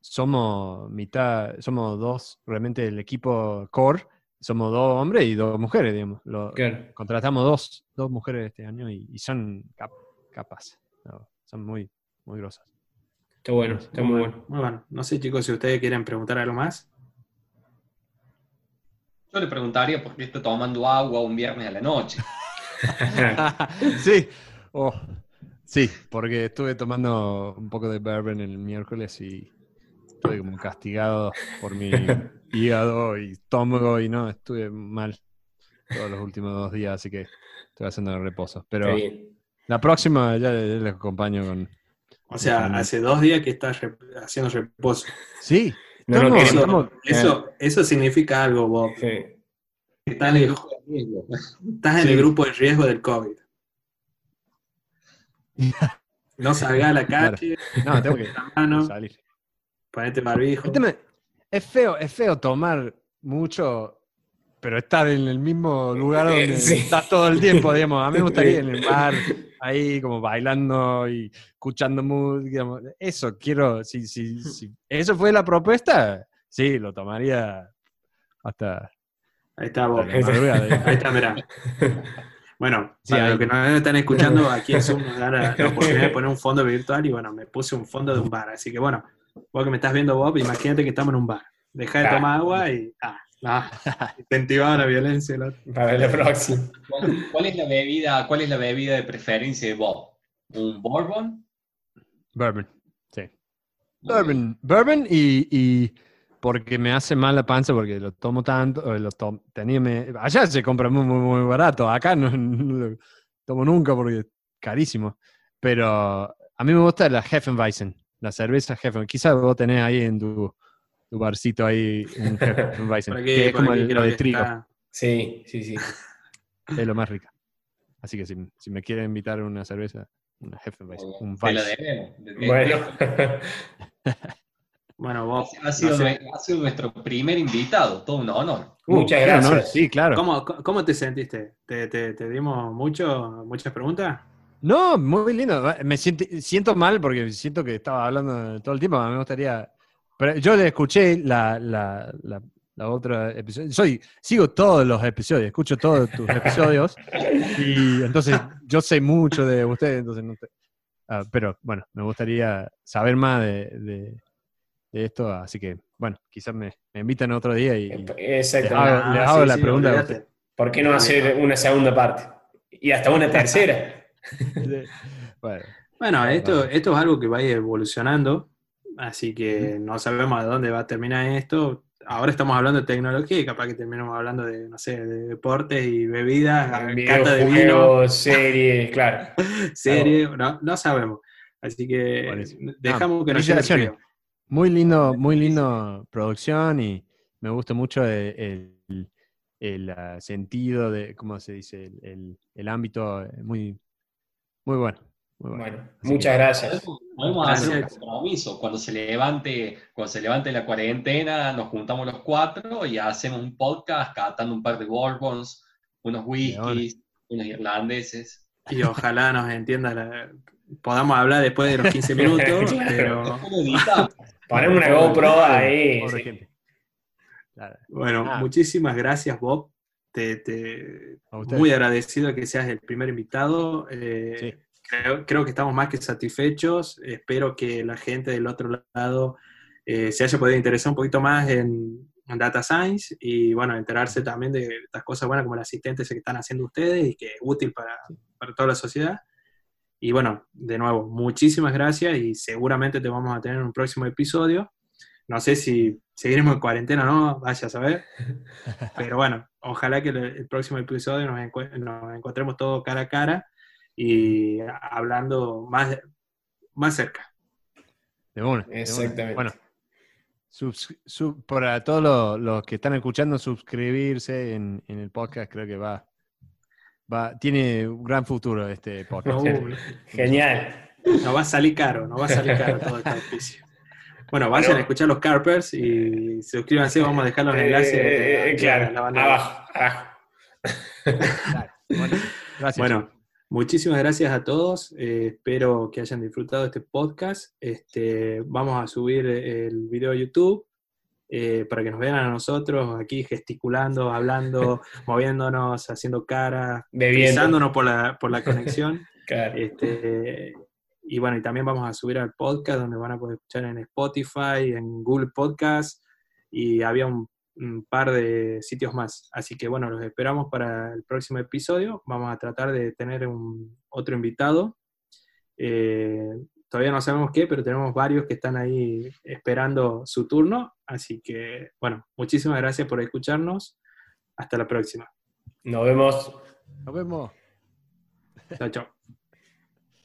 somos mitad, somos dos, realmente el equipo core, somos dos hombres y dos mujeres, digamos. Lo- Claro. contratamos dos, dos mujeres este año y, y son cap- capas, ¿no? son muy, muy grosas. Está bueno, está muy bueno. Muy bueno. No sé, chicos, si ustedes quieren preguntar algo más. Yo le preguntaría por qué está tomando agua un viernes a la noche. sí, oh, sí, porque estuve tomando un poco de bourbon el miércoles y estuve como castigado por mi hígado y estómago y no, estuve mal todos los últimos dos días, así que estoy haciendo reposo. Pero Está la próxima ya, ya les acompaño con... O sea, hace dos días que estás rep- haciendo reposo. Sí, No, no estamos- queremos- estamos- Eso, eso significa algo, Bob. Sí. Estás en estás en el grupo de riesgo del COVID. No salgas a la Claro. calle, no, tengo que la mano, salir. ponete barbijo. El tema- es feo, es feo tomar mucho, pero estar en el mismo lugar donde sí. estás todo el tiempo, digamos. A mí me gustaría en el bar, ahí como bailando y escuchando música. digamos. Eso quiero, si, si, si eso fue la propuesta, sí, lo tomaría hasta Ahí está, la digamos. Ahí está, mirá. Bueno, Sí, para ahí. los que nos están escuchando, aquí en Zoom nos dan la la oportunidad de poner un fondo virtual y bueno, me puse un fondo de un bar. Así que bueno, vos que me estás viendo, Bob, imagínate que estamos en un bar. Deja de Ah. tomar agua y. Ah, ah, incentivaba la violencia. otro. Para la próxima. ¿Cuál, cuál es la bebida, ¿Cuál es la bebida de preferencia de Bob? ¿Un bourbon? Bourbon, sí. Bourbon, bourbon y, y porque me hace mal la panza porque lo tomo tanto, lo tom- tenía me- allá se compra muy, muy, muy barato, acá no, no lo tomo nunca porque es carísimo, pero a mí me gusta la Hefeweizen, la cerveza Hefeweizen, quizás vos tenés ahí en tu, tu barcito ahí un aquí, que es como el- lo de trigo, está- Sí, sí, sí. es lo más rica. Así que si, si me quieren invitar a una cerveza, una Hefeweizen, un Te debemos. De- Bueno. Bueno, vos. Ha sido, ha sido nuestro primer invitado, todo un honor. Muchas gracias. sí, claro. ¿Cómo, cómo te sentiste? ¿Te, te, te dimos mucho, muchas preguntas? No, muy lindo. Me siento, siento mal porque siento que estaba hablando todo el tiempo. Me gustaría. Pero yo le escuché la, la, la, la otra episodio. Soy, sigo todos los episodios, escucho todos tus episodios. y entonces yo sé mucho de ustedes, entonces no te- ah, pero bueno, me gustaría saber más de, de- de esto, así que bueno, quizás me, me invitan otro día y, Exactamente. hago- le hago la pregunta a olvídate. usted. ¿Por qué no hacer una segunda parte? Y hasta una tercera. bueno, Bueno, esto, esto es algo que va a ir evolucionando, así que no sabemos a dónde va a terminar esto. Ahora estamos hablando de tecnología y capaz que terminemos hablando de, no sé, de deportes y bebidas, cata de vino, series, claro. serie, no, no sabemos. Así que Buenísimo. dejamos Ah, que nos el muy lindo, muy lindo producción y me gusta mucho el, el- el, sentido de, ¿cómo se dice? El, el- el ámbito, eh, muy, muy bueno. Muy bueno. Bueno, muchas gracias. Podemos, hacer un Gracias. compromiso. Cuando se levante, cuando se levante la cuarentena, nos juntamos los cuatro y hacemos un podcast catando un par de bourbons, unos whiskies, unos irlandeses. Y ojalá nos entienda, la- podamos hablar después de los 15 minutos, pero Ponemos una GoPro ahí. Pobre sí. gente. Claro, bueno, Ah. muchísimas gracias Bob. Te, te- muy agradecido que seas el primer invitado. Eh, Sí. creo, creo que estamos más que satisfechos. Espero que la gente del otro lado eh, se haya podido interesar un poquito más en, en Data Science y, bueno, enterarse también de estas cosas buenas como el asistente ese que están haciendo ustedes y que es útil para, para toda la sociedad. Y bueno, de nuevo, muchísimas gracias y seguramente te vamos a tener en un próximo episodio. No sé si seguiremos en cuarentena o no, vaya a saber. Pero bueno, ojalá que el, próximo episodio nos, nos encontremos todos cara a cara y hablando más, más cerca. De una, de una. Exactamente. Bueno, subs- sub- para todos los, los que están escuchando, suscribirse en, en el podcast, creo que va, va, tiene un gran futuro este podcast. Genial. no va a salir caro, no va a salir caro todo este auspicio. Bueno, vayan Bueno. a escuchar los Carpers y suscríbanse, vamos a dejar los enlaces. Eh, de- eh, claro, la banda. abajo, abajo. Dale, bueno, gracias. Bueno, muchísimas gracias a todos. eh, espero que hayan disfrutado este podcast. Este, vamos a subir el video a YouTube eh, para que nos vean a nosotros aquí gesticulando, hablando, moviéndonos, haciendo caras, Bebiendo. pisándonos por la, por la conexión. Claro. Este, y bueno, y también vamos a subir al podcast donde van a poder escuchar en Spotify, en Google Podcast y había un, un par de sitios más. Así que bueno, los esperamos para el próximo episodio. Vamos a tratar de tener un, otro invitado. Eh, todavía no sabemos qué, pero tenemos varios que están ahí esperando su turno. Así que bueno, muchísimas gracias por escucharnos. Hasta la próxima. Nos vemos. Nos vemos. Chao, chao.